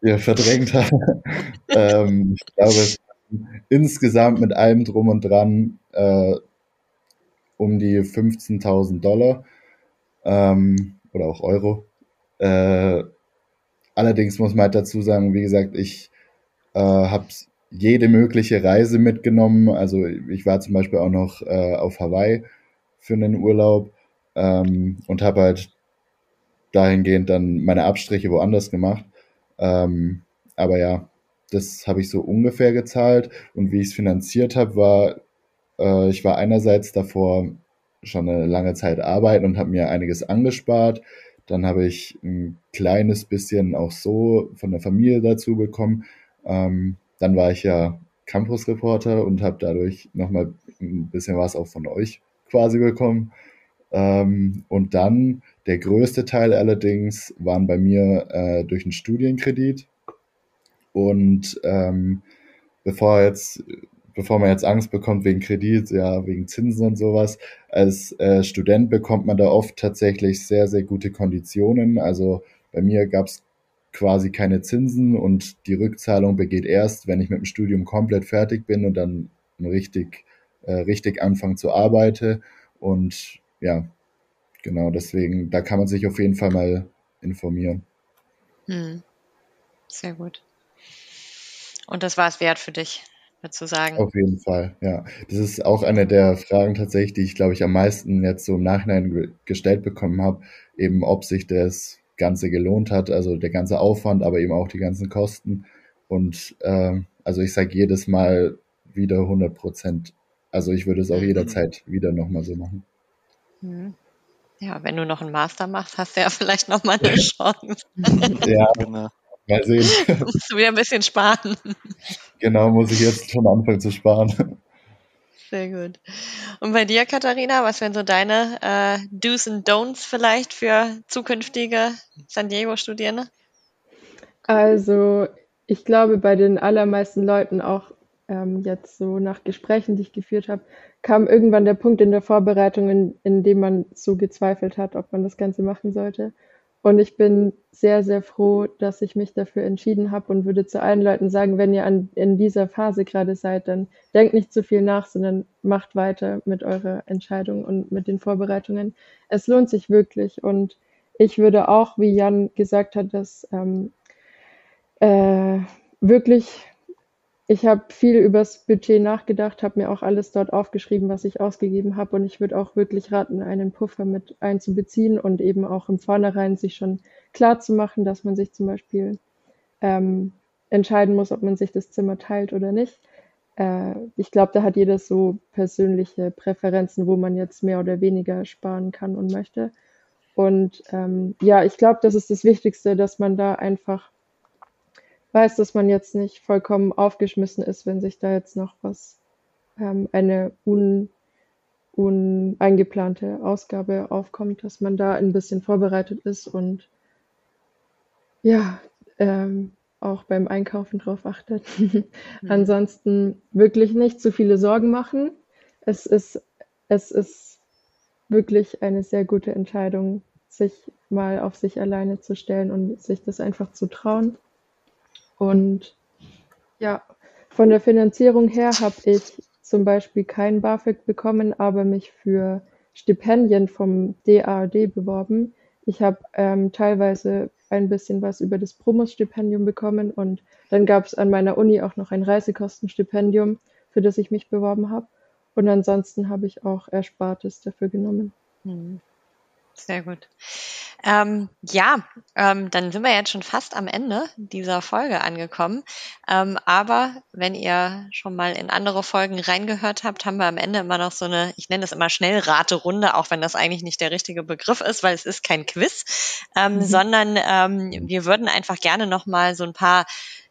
Ja, verdrängt habe. ähm, ich glaube, es insgesamt mit allem drum und dran äh, um die 15.000 Dollar ähm, oder auch Euro. Äh, allerdings muss man halt dazu sagen, wie gesagt, ich äh, habe jede mögliche Reise mitgenommen. Also ich war zum Beispiel auch noch äh, auf Hawaii für einen Urlaub ähm, und habe halt dahingehend dann meine Abstriche woanders gemacht. Ähm, aber ja, das habe ich so ungefähr gezahlt. Und wie ich es finanziert habe, war, äh, ich war einerseits davor schon eine lange Zeit arbeiten und habe mir einiges angespart. Dann habe ich ein kleines bisschen auch so von der Familie dazu bekommen. Ähm, dann war ich ja Campus-Reporter und habe dadurch nochmal ein bisschen was auch von euch quasi bekommen. Ähm, und dann der größte Teil allerdings waren bei mir äh, durch einen Studienkredit. Und ähm, bevor jetzt, bevor man jetzt Angst bekommt wegen Kredit, ja, wegen Zinsen und sowas, als äh, Student bekommt man da oft tatsächlich sehr, sehr gute Konditionen. Also bei mir gab es quasi keine Zinsen und die Rückzahlung begeht erst, wenn ich mit dem Studium komplett fertig bin und dann richtig, äh, richtig anfange zu arbeiten. Und ja, genau, deswegen, da kann man sich auf jeden Fall mal informieren. Hm. Sehr gut. Und das war es wert für dich, zu sagen. Auf jeden Fall, ja. Das ist auch eine der Fragen tatsächlich, die ich, glaube ich, am meisten jetzt so im Nachhinein gestellt bekommen habe, eben ob sich das Ganze gelohnt hat, also der ganze Aufwand, aber eben auch die ganzen Kosten. Und äh, also ich sage jedes Mal wieder 100 Prozent. Also ich würde es auch mhm. jederzeit wieder nochmal so machen. Mhm. Ja, wenn du noch einen Master machst, hast du ja vielleicht nochmal eine Chance. ja, genau. Mal sehen. Musst du wieder ein bisschen sparen. Genau, muss ich jetzt schon anfangen zu sparen. Sehr gut. Und bei dir, Katharina, was wären so deine äh, Do's und Don'ts vielleicht für zukünftige San Diego-Studierende? Also, ich glaube, bei den allermeisten Leuten, auch ähm, jetzt so nach Gesprächen, die ich geführt habe, kam irgendwann der Punkt in der Vorbereitung, in, in dem man so gezweifelt hat, ob man das Ganze machen sollte. Und ich bin sehr, sehr froh, dass ich mich dafür entschieden habe und würde zu allen Leuten sagen, wenn ihr an, in dieser Phase gerade seid, dann denkt nicht zu viel nach, sondern macht weiter mit eurer Entscheidung und mit den Vorbereitungen. Es lohnt sich wirklich. Und ich würde auch, wie Jan gesagt hat, dass ähm, äh, wirklich ich habe viel übers Budget nachgedacht, habe mir auch alles dort aufgeschrieben, was ich ausgegeben habe. Und ich würde auch wirklich raten, einen Puffer mit einzubeziehen und eben auch im Vornherein sich schon klar zu machen, dass man sich zum Beispiel ähm, entscheiden muss, ob man sich das Zimmer teilt oder nicht. Äh, ich glaube, da hat jeder so persönliche Präferenzen, wo man jetzt mehr oder weniger sparen kann und möchte. Und ähm, ja, ich glaube, das ist das Wichtigste, dass man da einfach weiß, dass man jetzt nicht vollkommen aufgeschmissen ist, wenn sich da jetzt noch was, ähm, eine un, uneingeplante Ausgabe aufkommt, dass man da ein bisschen vorbereitet ist und ja, ähm, auch beim Einkaufen drauf achtet. mhm. Ansonsten wirklich nicht zu viele Sorgen machen. Es ist, es ist wirklich eine sehr gute Entscheidung, sich mal auf sich alleine zu stellen und sich das einfach zu trauen. Und ja, von der Finanzierung her habe ich zum Beispiel kein BAföG bekommen, aber mich für Stipendien vom DAAD beworben. Ich habe ähm, teilweise ein bisschen was über das Promos-Stipendium bekommen und dann gab es an meiner Uni auch noch ein Reisekostenstipendium, für das ich mich beworben habe. Und ansonsten habe ich auch Erspartes dafür genommen. Hm. Sehr gut. Ähm, ja, ähm, dann sind wir jetzt schon fast am Ende dieser Folge angekommen. Ähm, aber wenn ihr schon mal in andere Folgen reingehört habt, haben wir am Ende immer noch so eine, ich nenne es immer Schnellraterunde, auch wenn das eigentlich nicht der richtige Begriff ist, weil es ist kein Quiz, ähm, mhm. sondern ähm, wir würden einfach gerne noch mal so ein paar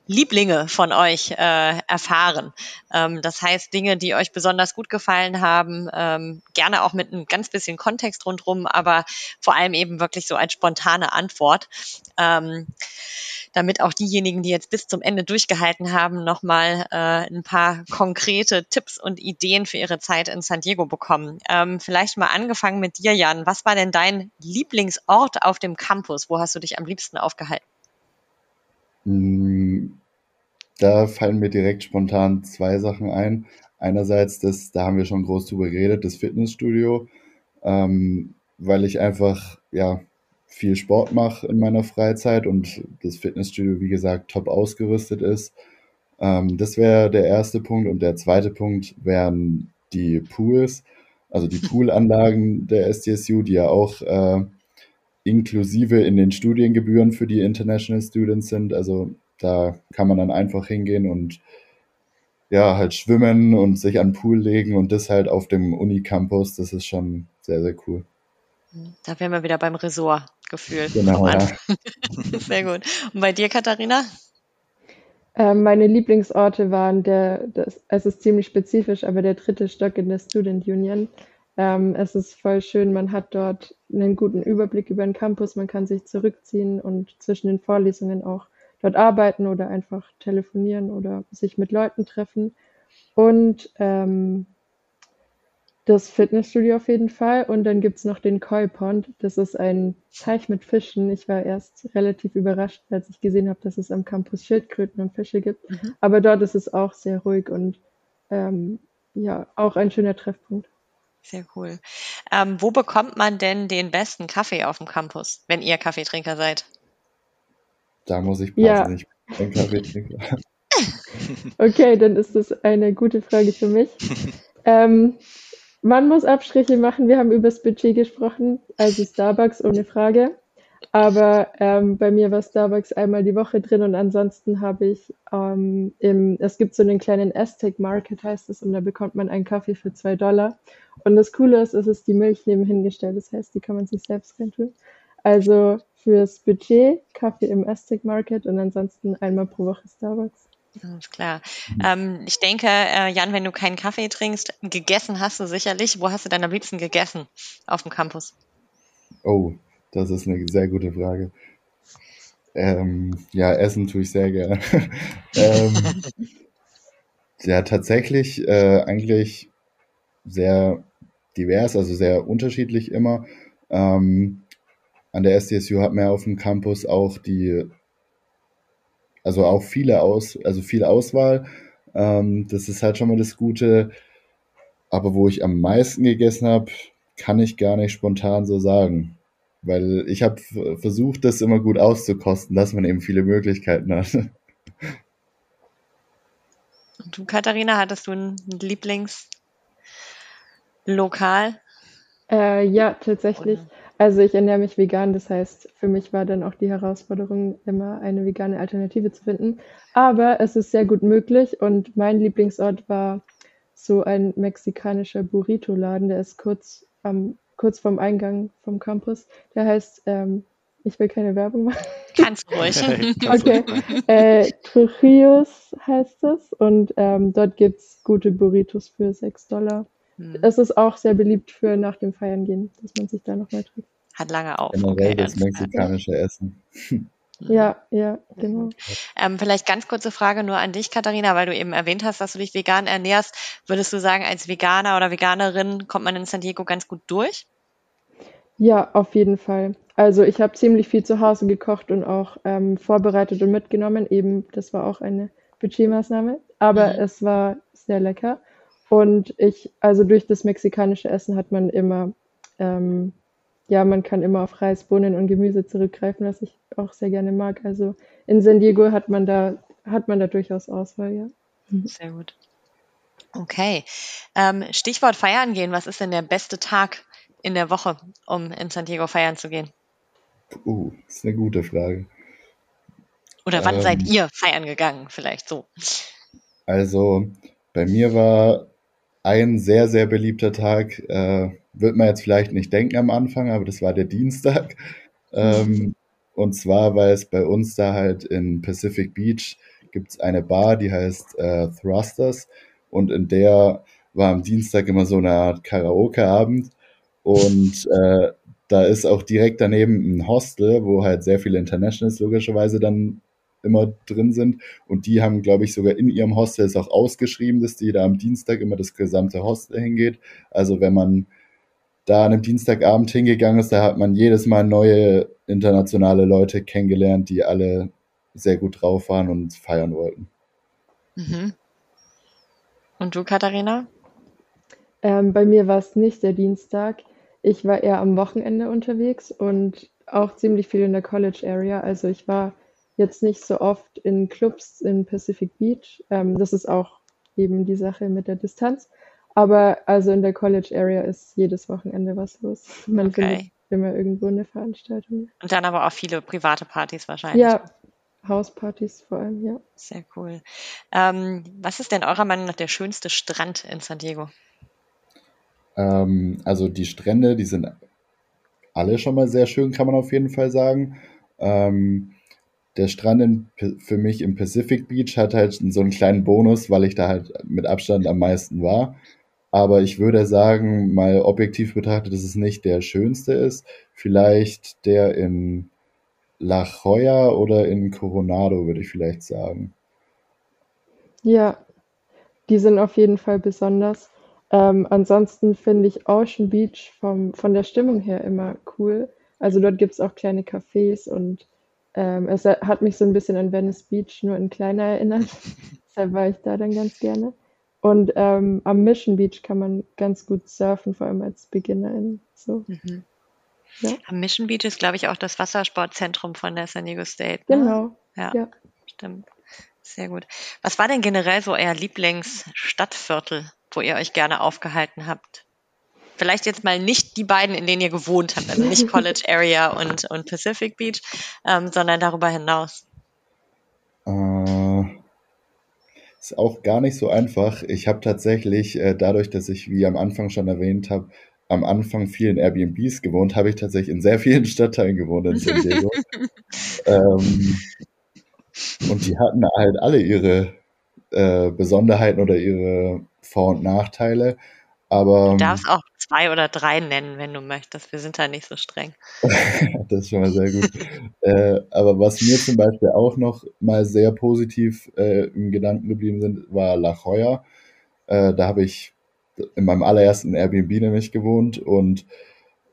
Lieblinge von euch äh, erfahren. Ähm, das heißt, Dinge, die euch besonders gut gefallen haben, ähm, gerne auch mit ein ganz bisschen Kontext rundherum, aber vor allem eben wirklich so als spontane Antwort. Ähm, damit auch diejenigen, die jetzt bis zum Ende durchgehalten haben, nochmal äh, ein paar konkrete Tipps und Ideen für ihre Zeit in San Diego bekommen. Ähm, vielleicht mal angefangen mit dir, Jan. Was war denn dein Lieblingsort auf dem Campus? Wo hast du dich am liebsten aufgehalten? Hm, da fallen mir direkt spontan zwei Sachen ein. Einerseits, das, da haben wir schon groß drüber geredet, das Fitnessstudio, ähm, weil ich einfach ja viel Sport mache in meiner Freizeit und das Fitnessstudio, wie gesagt, top ausgerüstet ist. Ähm, das wäre der erste Punkt. Und der zweite Punkt wären die Pools, also die Poolanlagen der SDSU, die ja auch äh, inklusive in den Studiengebühren für die International Students sind. Also da kann man dann einfach hingehen und ja, halt schwimmen und sich an den Pool legen und das halt auf dem Unicampus. Das ist schon sehr, sehr cool. Da wären wir wieder beim Resort-Gefühl. Genau, ja. Sehr gut. Und bei dir, Katharina? Ähm, meine Lieblingsorte waren der, das, es ist ziemlich spezifisch, aber der dritte Stock in der Student Union. Ähm, es ist voll schön, man hat dort einen guten Überblick über den Campus, man kann sich zurückziehen und zwischen den Vorlesungen auch dort arbeiten oder einfach telefonieren oder sich mit Leuten treffen. Und ähm, das Fitnessstudio auf jeden Fall. Und dann gibt es noch den Koi Pond. Das ist ein Teich mit Fischen. Ich war erst relativ überrascht, als ich gesehen habe, dass es am Campus Schildkröten und Fische gibt. Mhm. Aber dort ist es auch sehr ruhig und ähm, ja, auch ein schöner Treffpunkt. Sehr cool. Ähm, wo bekommt man denn den besten Kaffee auf dem Campus, wenn ihr Kaffeetrinker seid? Da muss ich passen. Ja. Ich bin Kaffeetrinker. okay, dann ist das eine gute Frage für mich. ähm, man muss Abstriche machen. Wir haben über das Budget gesprochen, also Starbucks ohne Frage. Aber ähm, bei mir war Starbucks einmal die Woche drin und ansonsten habe ich ähm, im, es gibt so einen kleinen Aztec Market, heißt es, und da bekommt man einen Kaffee für zwei Dollar. Und das Coole ist, es ist die Milch nebenhin gestellt, das heißt, die kann man sich selbst reintun. Also fürs Budget Kaffee im Aztec Market und ansonsten einmal pro Woche Starbucks. Alles klar. Ähm, ich denke, äh, Jan, wenn du keinen Kaffee trinkst, gegessen hast du sicherlich. Wo hast du denn am liebsten gegessen auf dem Campus? Oh, das ist eine sehr gute Frage. Ähm, ja, essen tue ich sehr gerne. ähm, ja, tatsächlich äh, eigentlich sehr divers, also sehr unterschiedlich immer. Ähm, an der SDSU hat man ja auf dem Campus auch die also auch viele aus, also viel Auswahl. Ähm, das ist halt schon mal das Gute. Aber wo ich am meisten gegessen habe, kann ich gar nicht spontan so sagen. Weil ich habe versucht, das immer gut auszukosten, dass man eben viele Möglichkeiten hat. Und du, Katharina, hattest du ein Lieblingslokal? Äh, ja, tatsächlich. Oder? Also ich ernähre mich vegan, das heißt, für mich war dann auch die Herausforderung, immer eine vegane Alternative zu finden. Aber es ist sehr gut möglich und mein Lieblingsort war so ein mexikanischer Burrito-Laden, der ist kurz, am, kurz vorm Eingang vom Campus. Der heißt, ähm, ich will keine Werbung machen. Kannst ruhig. okay. Äh, Trujillos heißt es und ähm, dort gibt es gute Burritos für 6 Dollar. Hm. Es ist auch sehr beliebt für nach dem Feiern gehen, dass man sich da nochmal trifft. Hat lange auf. Generell okay, das mexikanische Essen. Ja, ja, genau. Ähm, vielleicht ganz kurze Frage nur an dich, Katharina, weil du eben erwähnt hast, dass du dich vegan ernährst. Würdest du sagen, als Veganer oder Veganerin kommt man in San Diego ganz gut durch? Ja, auf jeden Fall. Also ich habe ziemlich viel zu Hause gekocht und auch ähm, vorbereitet und mitgenommen. Eben, das war auch eine Budgetmaßnahme. aber mhm. es war sehr lecker. Und ich, also durch das mexikanische Essen hat man immer, ähm, ja, man kann immer auf Reis, Bohnen und Gemüse zurückgreifen, was ich auch sehr gerne mag. Also in San Diego hat man da, hat man da durchaus Auswahl, ja. Mhm. Sehr gut. Okay. Ähm, Stichwort feiern gehen. Was ist denn der beste Tag in der Woche, um in San Diego feiern zu gehen? Uh, das ist eine gute Frage. Oder wann ähm, seid ihr feiern gegangen? Vielleicht so. Also, bei mir war ein sehr, sehr beliebter Tag, äh, wird man jetzt vielleicht nicht denken am Anfang, aber das war der Dienstag. Ähm, und zwar, weil es bei uns da halt in Pacific Beach gibt es eine Bar, die heißt äh, Thrusters. Und in der war am Dienstag immer so eine Art Karaoke-Abend. Und äh, da ist auch direkt daneben ein Hostel, wo halt sehr viele Internationals logischerweise dann immer drin sind. Und die haben, glaube ich, sogar in ihrem Hostel es auch ausgeschrieben, dass die da am Dienstag immer das gesamte Hostel hingeht. Also wenn man da an einem Dienstagabend hingegangen ist, da hat man jedes Mal neue internationale Leute kennengelernt, die alle sehr gut drauf waren und feiern wollten. Mhm. Und du, Katharina? Ähm, bei mir war es nicht der Dienstag. Ich war eher am Wochenende unterwegs und auch ziemlich viel in der College Area. Also ich war jetzt nicht so oft in Clubs in Pacific Beach. Ähm, das ist auch eben die Sache mit der Distanz. Aber also in der College Area ist jedes Wochenende was los. Man okay. findet immer irgendwo eine Veranstaltung. Und dann aber auch viele private Partys wahrscheinlich. Ja, Hauspartys vor allem, ja. Sehr cool. Ähm, was ist denn eurer Meinung nach der schönste Strand in San Diego? Ähm, also die Strände, die sind alle schon mal sehr schön, kann man auf jeden Fall sagen. Ähm, der Strand in, für mich im Pacific Beach hat halt so einen kleinen Bonus, weil ich da halt mit Abstand am meisten war. Aber ich würde sagen, mal objektiv betrachtet, dass es nicht der schönste ist. Vielleicht der in La Jolla oder in Coronado, würde ich vielleicht sagen. Ja, die sind auf jeden Fall besonders. Ähm, ansonsten finde ich Ocean Beach vom, von der Stimmung her immer cool. Also dort gibt es auch kleine Cafés und ähm, es hat mich so ein bisschen an Venice Beach, nur in kleiner erinnert. Deshalb war ich da dann ganz gerne. Und ähm, am Mission Beach kann man ganz gut surfen, vor allem als Beginnerin. So. Mhm. Ja. Am Mission Beach ist, glaube ich, auch das Wassersportzentrum von der San Diego State. Ne? Genau. Ja, ja, stimmt. Sehr gut. Was war denn generell so euer Lieblingsstadtviertel, wo ihr euch gerne aufgehalten habt? Vielleicht jetzt mal nicht die beiden, in denen ihr gewohnt habt, also nicht College Area und, und Pacific Beach, ähm, sondern darüber hinaus. Äh, ist auch gar nicht so einfach. Ich habe tatsächlich, äh, dadurch, dass ich, wie am Anfang schon erwähnt habe, am Anfang viel in Airbnbs gewohnt, habe ich tatsächlich in sehr vielen Stadtteilen gewohnt in San Diego. ähm, und die hatten halt alle ihre äh, Besonderheiten oder ihre Vor- und Nachteile. Aber, du darfst auch zwei oder drei nennen, wenn du möchtest. Wir sind da nicht so streng. das ist schon mal sehr gut. äh, aber was mir zum Beispiel auch noch mal sehr positiv äh, im Gedanken geblieben sind, war La Jolla. Äh, da habe ich in meinem allerersten Airbnb nämlich gewohnt und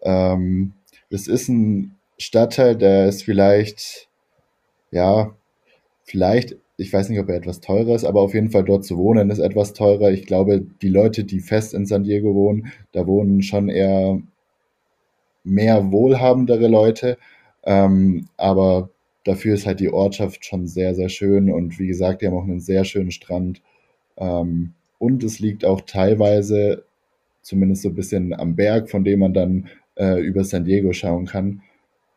ähm, es ist ein Stadtteil, der ist vielleicht, ja, vielleicht ich weiß nicht, ob er etwas teurer ist, aber auf jeden Fall dort zu wohnen ist etwas teurer. Ich glaube, die Leute, die fest in San Diego wohnen, da wohnen schon eher mehr wohlhabendere Leute. Ähm, aber dafür ist halt die Ortschaft schon sehr, sehr schön. Und wie gesagt, die haben auch einen sehr schönen Strand. Ähm, und es liegt auch teilweise zumindest so ein bisschen am Berg, von dem man dann äh, über San Diego schauen kann.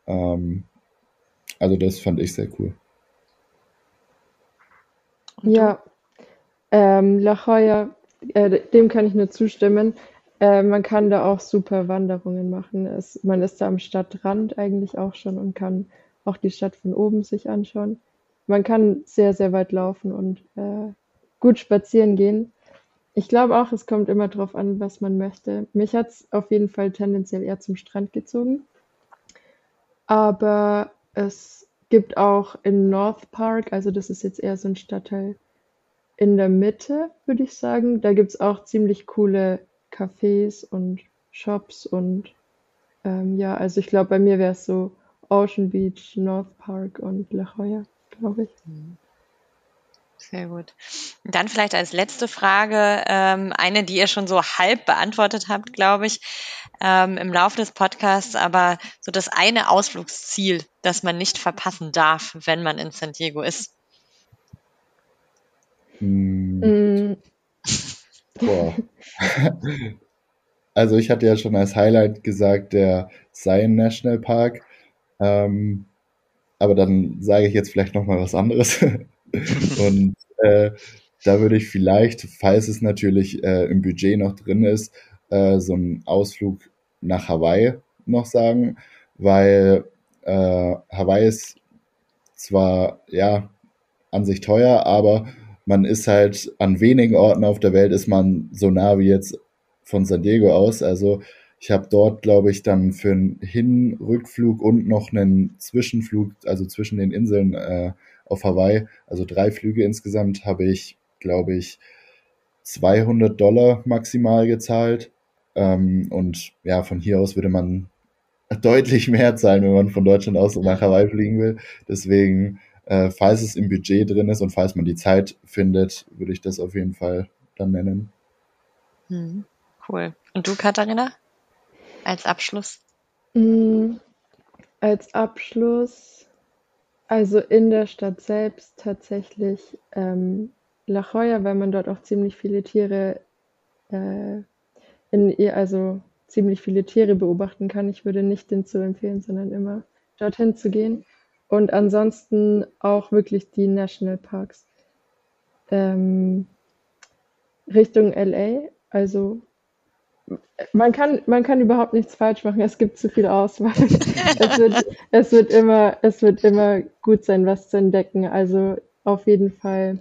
Ähm, also das fand ich sehr cool. Ja, ähm, La Jolla, äh, dem kann ich nur zustimmen. Äh, man kann da auch super Wanderungen machen. Es, man ist da am Stadtrand eigentlich auch schon und kann auch die Stadt von oben sich anschauen. Man kann sehr, sehr weit laufen und äh, gut spazieren gehen. Ich glaube auch, es kommt immer darauf an, was man möchte. Mich hat es auf jeden Fall tendenziell eher zum Strand gezogen. Aber es gibt auch in North Park, also das ist jetzt eher so ein Stadtteil in der Mitte, würde ich sagen. Da gibt es auch ziemlich coole Cafés und Shops und ähm, ja, also ich glaube, bei mir wäre es so Ocean Beach, North Park und La Jolla, glaube ich. Sehr gut. Dann vielleicht als letzte Frage, ähm, eine, die ihr schon so halb beantwortet habt, glaube ich, ähm, im Laufe des Podcasts, aber so das eine Ausflugsziel, das man nicht verpassen darf, wenn man in San Diego ist. Mm. Boah. Also ich hatte ja schon als Highlight gesagt, der Zion National Park. Ähm, aber dann sage ich jetzt vielleicht nochmal was anderes. Und äh, da würde ich vielleicht, falls es natürlich äh, im Budget noch drin ist, äh, so einen Ausflug nach Hawaii noch sagen, weil äh, Hawaii ist zwar ja an sich teuer, aber man ist halt an wenigen Orten auf der Welt ist man so nah wie jetzt von San Diego aus. Also ich habe dort, glaube ich, dann für einen Hin-Rückflug und noch einen Zwischenflug, also zwischen den Inseln äh, auf Hawaii, also drei Flüge insgesamt, habe ich, glaube ich, 200 Dollar maximal gezahlt. Ähm, und ja, von hier aus würde man deutlich mehr zahlen, wenn man von Deutschland aus nach Hawaii fliegen will. Deswegen, äh, falls es im Budget drin ist und falls man die Zeit findet, würde ich das auf jeden Fall dann nennen. Hm, cool. Und du, Katharina? als Abschluss? Mm, als Abschluss, also in der Stadt selbst tatsächlich ähm, La Jolla, weil man dort auch ziemlich viele Tiere äh, in ihr, also ziemlich viele Tiere beobachten kann. Ich würde nicht den zu empfehlen, sondern immer dorthin zu gehen. Und ansonsten auch wirklich die Nationalparks. Ähm, Richtung LA, also man kann, man kann überhaupt nichts falsch machen. Es gibt zu viel Auswahl. es, wird, es, wird immer, es wird immer gut sein, was zu entdecken. Also auf jeden Fall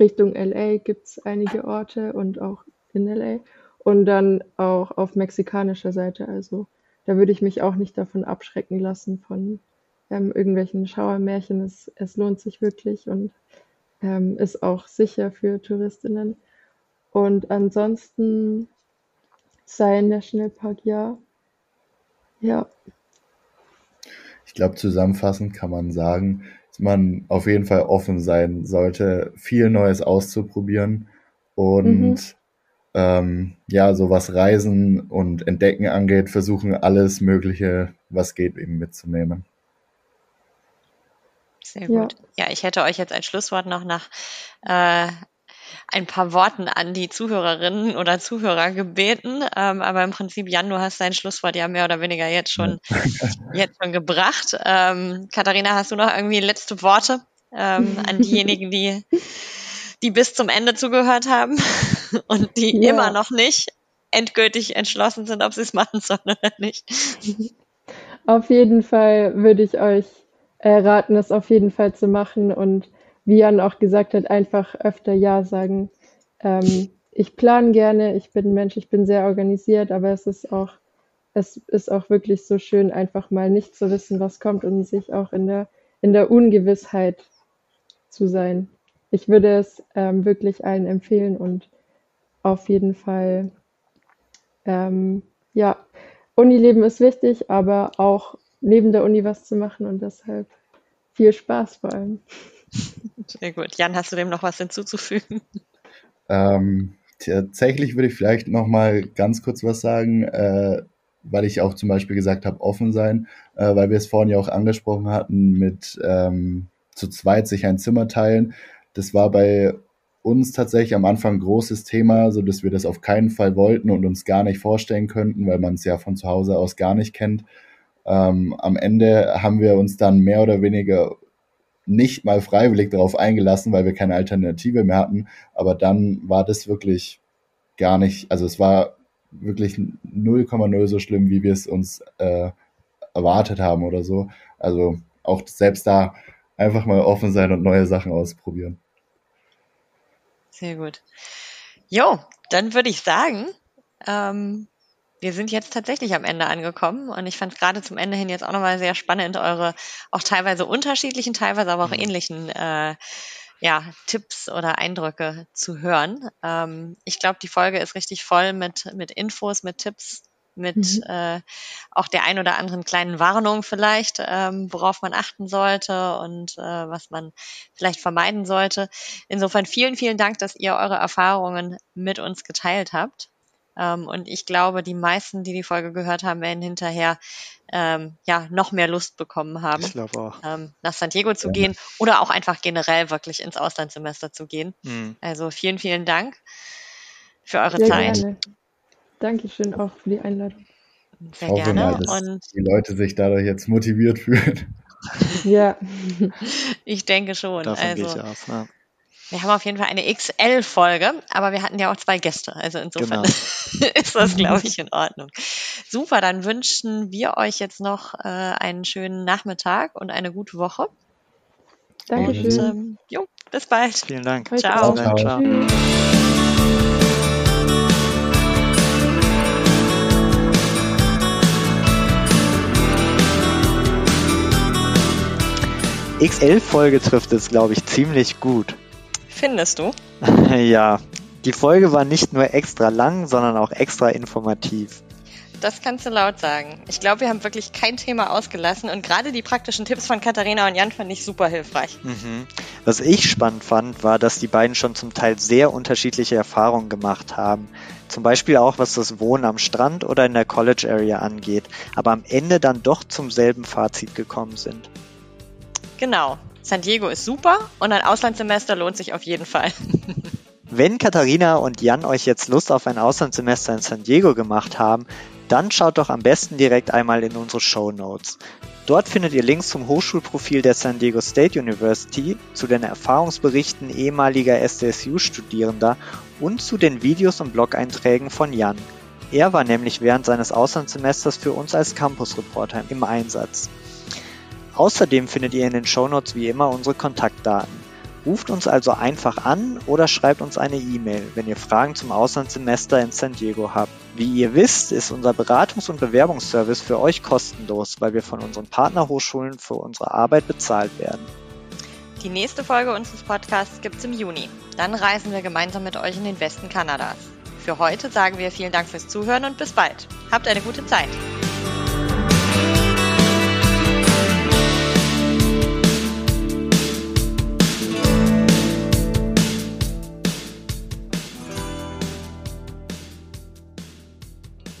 Richtung LA gibt es einige Orte und auch in LA. Und dann auch auf mexikanischer Seite. Also da würde ich mich auch nicht davon abschrecken lassen von ähm, irgendwelchen Schauermärchen. Es, es lohnt sich wirklich und ähm, ist auch sicher für Touristinnen. Und ansonsten sein Nationalpark, ja. Ja. Ich glaube, zusammenfassend kann man sagen, man auf jeden Fall offen sein sollte, viel Neues auszuprobieren und mhm. ähm, ja, so was Reisen und Entdecken angeht, versuchen alles Mögliche, was geht, eben mitzunehmen. Sehr gut. Ja. ja, ich hätte euch jetzt als Schlusswort noch nach äh, ein paar Worten an die Zuhörerinnen oder Zuhörer gebeten. Ähm, aber im Prinzip, Jan, du hast dein Schlusswort ja mehr oder weniger jetzt schon, jetzt schon gebracht. Ähm, Katharina, hast du noch irgendwie letzte Worte ähm, an diejenigen, die, die bis zum Ende zugehört haben und die ja. immer noch nicht endgültig entschlossen sind, ob sie es machen sollen oder nicht? Auf jeden Fall würde ich euch äh, raten, es auf jeden Fall zu machen und wie Jan auch gesagt hat, einfach öfter Ja sagen. Ähm, ich plane gerne, ich bin Mensch, ich bin sehr organisiert, aber es ist auch, es ist auch wirklich so schön, einfach mal nicht zu wissen, was kommt und sich auch in der, in der Ungewissheit zu sein. Ich würde es ähm, wirklich allen empfehlen und auf jeden Fall, ähm, ja, Unileben ist wichtig, aber auch neben der Uni was zu machen und deshalb viel Spaß vor allem. Sehr gut. Jan, hast du dem noch was hinzuzufügen? Ähm, tatsächlich würde ich vielleicht noch mal ganz kurz was sagen, äh, weil ich auch zum Beispiel gesagt habe, offen sein, äh, weil wir es vorhin ja auch angesprochen hatten mit ähm, zu zweit sich ein Zimmer teilen. Das war bei uns tatsächlich am Anfang ein großes Thema, so dass wir das auf keinen Fall wollten und uns gar nicht vorstellen könnten, weil man es ja von zu Hause aus gar nicht kennt. Ähm, am Ende haben wir uns dann mehr oder weniger nicht mal freiwillig darauf eingelassen, weil wir keine Alternative mehr hatten. Aber dann war das wirklich gar nicht, also es war wirklich 0,0 so schlimm, wie wir es uns äh, erwartet haben oder so. Also auch selbst da einfach mal offen sein und neue Sachen ausprobieren. Sehr gut. Jo, dann würde ich sagen, ähm, wir sind jetzt tatsächlich am Ende angekommen und ich fand es gerade zum Ende hin jetzt auch nochmal sehr spannend, eure auch teilweise unterschiedlichen, teilweise aber auch mhm. ähnlichen äh, ja, Tipps oder Eindrücke zu hören. Ähm, ich glaube, die Folge ist richtig voll mit, mit Infos, mit Tipps, mit mhm. äh, auch der ein oder anderen kleinen Warnung vielleicht, ähm, worauf man achten sollte und äh, was man vielleicht vermeiden sollte. Insofern vielen, vielen Dank, dass ihr eure Erfahrungen mit uns geteilt habt. Ähm, und ich glaube, die meisten, die die Folge gehört haben, werden hinterher ähm, ja noch mehr Lust bekommen haben, ich auch. Ähm, nach San Diego zu ja. gehen oder auch einfach generell wirklich ins Auslandssemester zu gehen. Mhm. Also vielen, vielen Dank für eure Sehr Zeit. Gerne. Dankeschön auch für die Einladung. Sehr Hoffe gerne. Mal, dass und die Leute sich dadurch jetzt motiviert fühlen. Ja. ich denke schon. Davon also, gehe ich aus, ja. Wir haben auf jeden Fall eine XL-Folge, aber wir hatten ja auch zwei Gäste. Also insofern genau. ist das, glaube ich, in Ordnung. Super, dann wünschen wir euch jetzt noch äh, einen schönen Nachmittag und eine gute Woche. Dankeschön. Und, ähm, jo, bis bald. Vielen Dank. Ciao. Ciao. Ciao. XL-Folge trifft es, glaube ich, ziemlich gut. Findest du? ja, die Folge war nicht nur extra lang, sondern auch extra informativ. Das kannst du laut sagen. Ich glaube, wir haben wirklich kein Thema ausgelassen und gerade die praktischen Tipps von Katharina und Jan fand ich super hilfreich. Mhm. Was ich spannend fand, war, dass die beiden schon zum Teil sehr unterschiedliche Erfahrungen gemacht haben. Zum Beispiel auch, was das Wohnen am Strand oder in der College Area angeht, aber am Ende dann doch zum selben Fazit gekommen sind. Genau. San Diego ist super und ein Auslandssemester lohnt sich auf jeden Fall. Wenn Katharina und Jan euch jetzt Lust auf ein Auslandssemester in San Diego gemacht haben, dann schaut doch am besten direkt einmal in unsere Show Notes. Dort findet ihr Links zum Hochschulprofil der San Diego State University, zu den Erfahrungsberichten ehemaliger SDSU-Studierender und zu den Videos und Blog-Einträgen von Jan. Er war nämlich während seines Auslandssemesters für uns als Campus-Reporter im Einsatz. Außerdem findet ihr in den Shownotes wie immer unsere Kontaktdaten. Ruft uns also einfach an oder schreibt uns eine E-Mail, wenn ihr Fragen zum Auslandssemester in San Diego habt. Wie ihr wisst, ist unser Beratungs- und Bewerbungsservice für euch kostenlos, weil wir von unseren Partnerhochschulen für unsere Arbeit bezahlt werden. Die nächste Folge unseres Podcasts gibt es im Juni. Dann reisen wir gemeinsam mit euch in den Westen Kanadas. Für heute sagen wir vielen Dank fürs Zuhören und bis bald. Habt eine gute Zeit.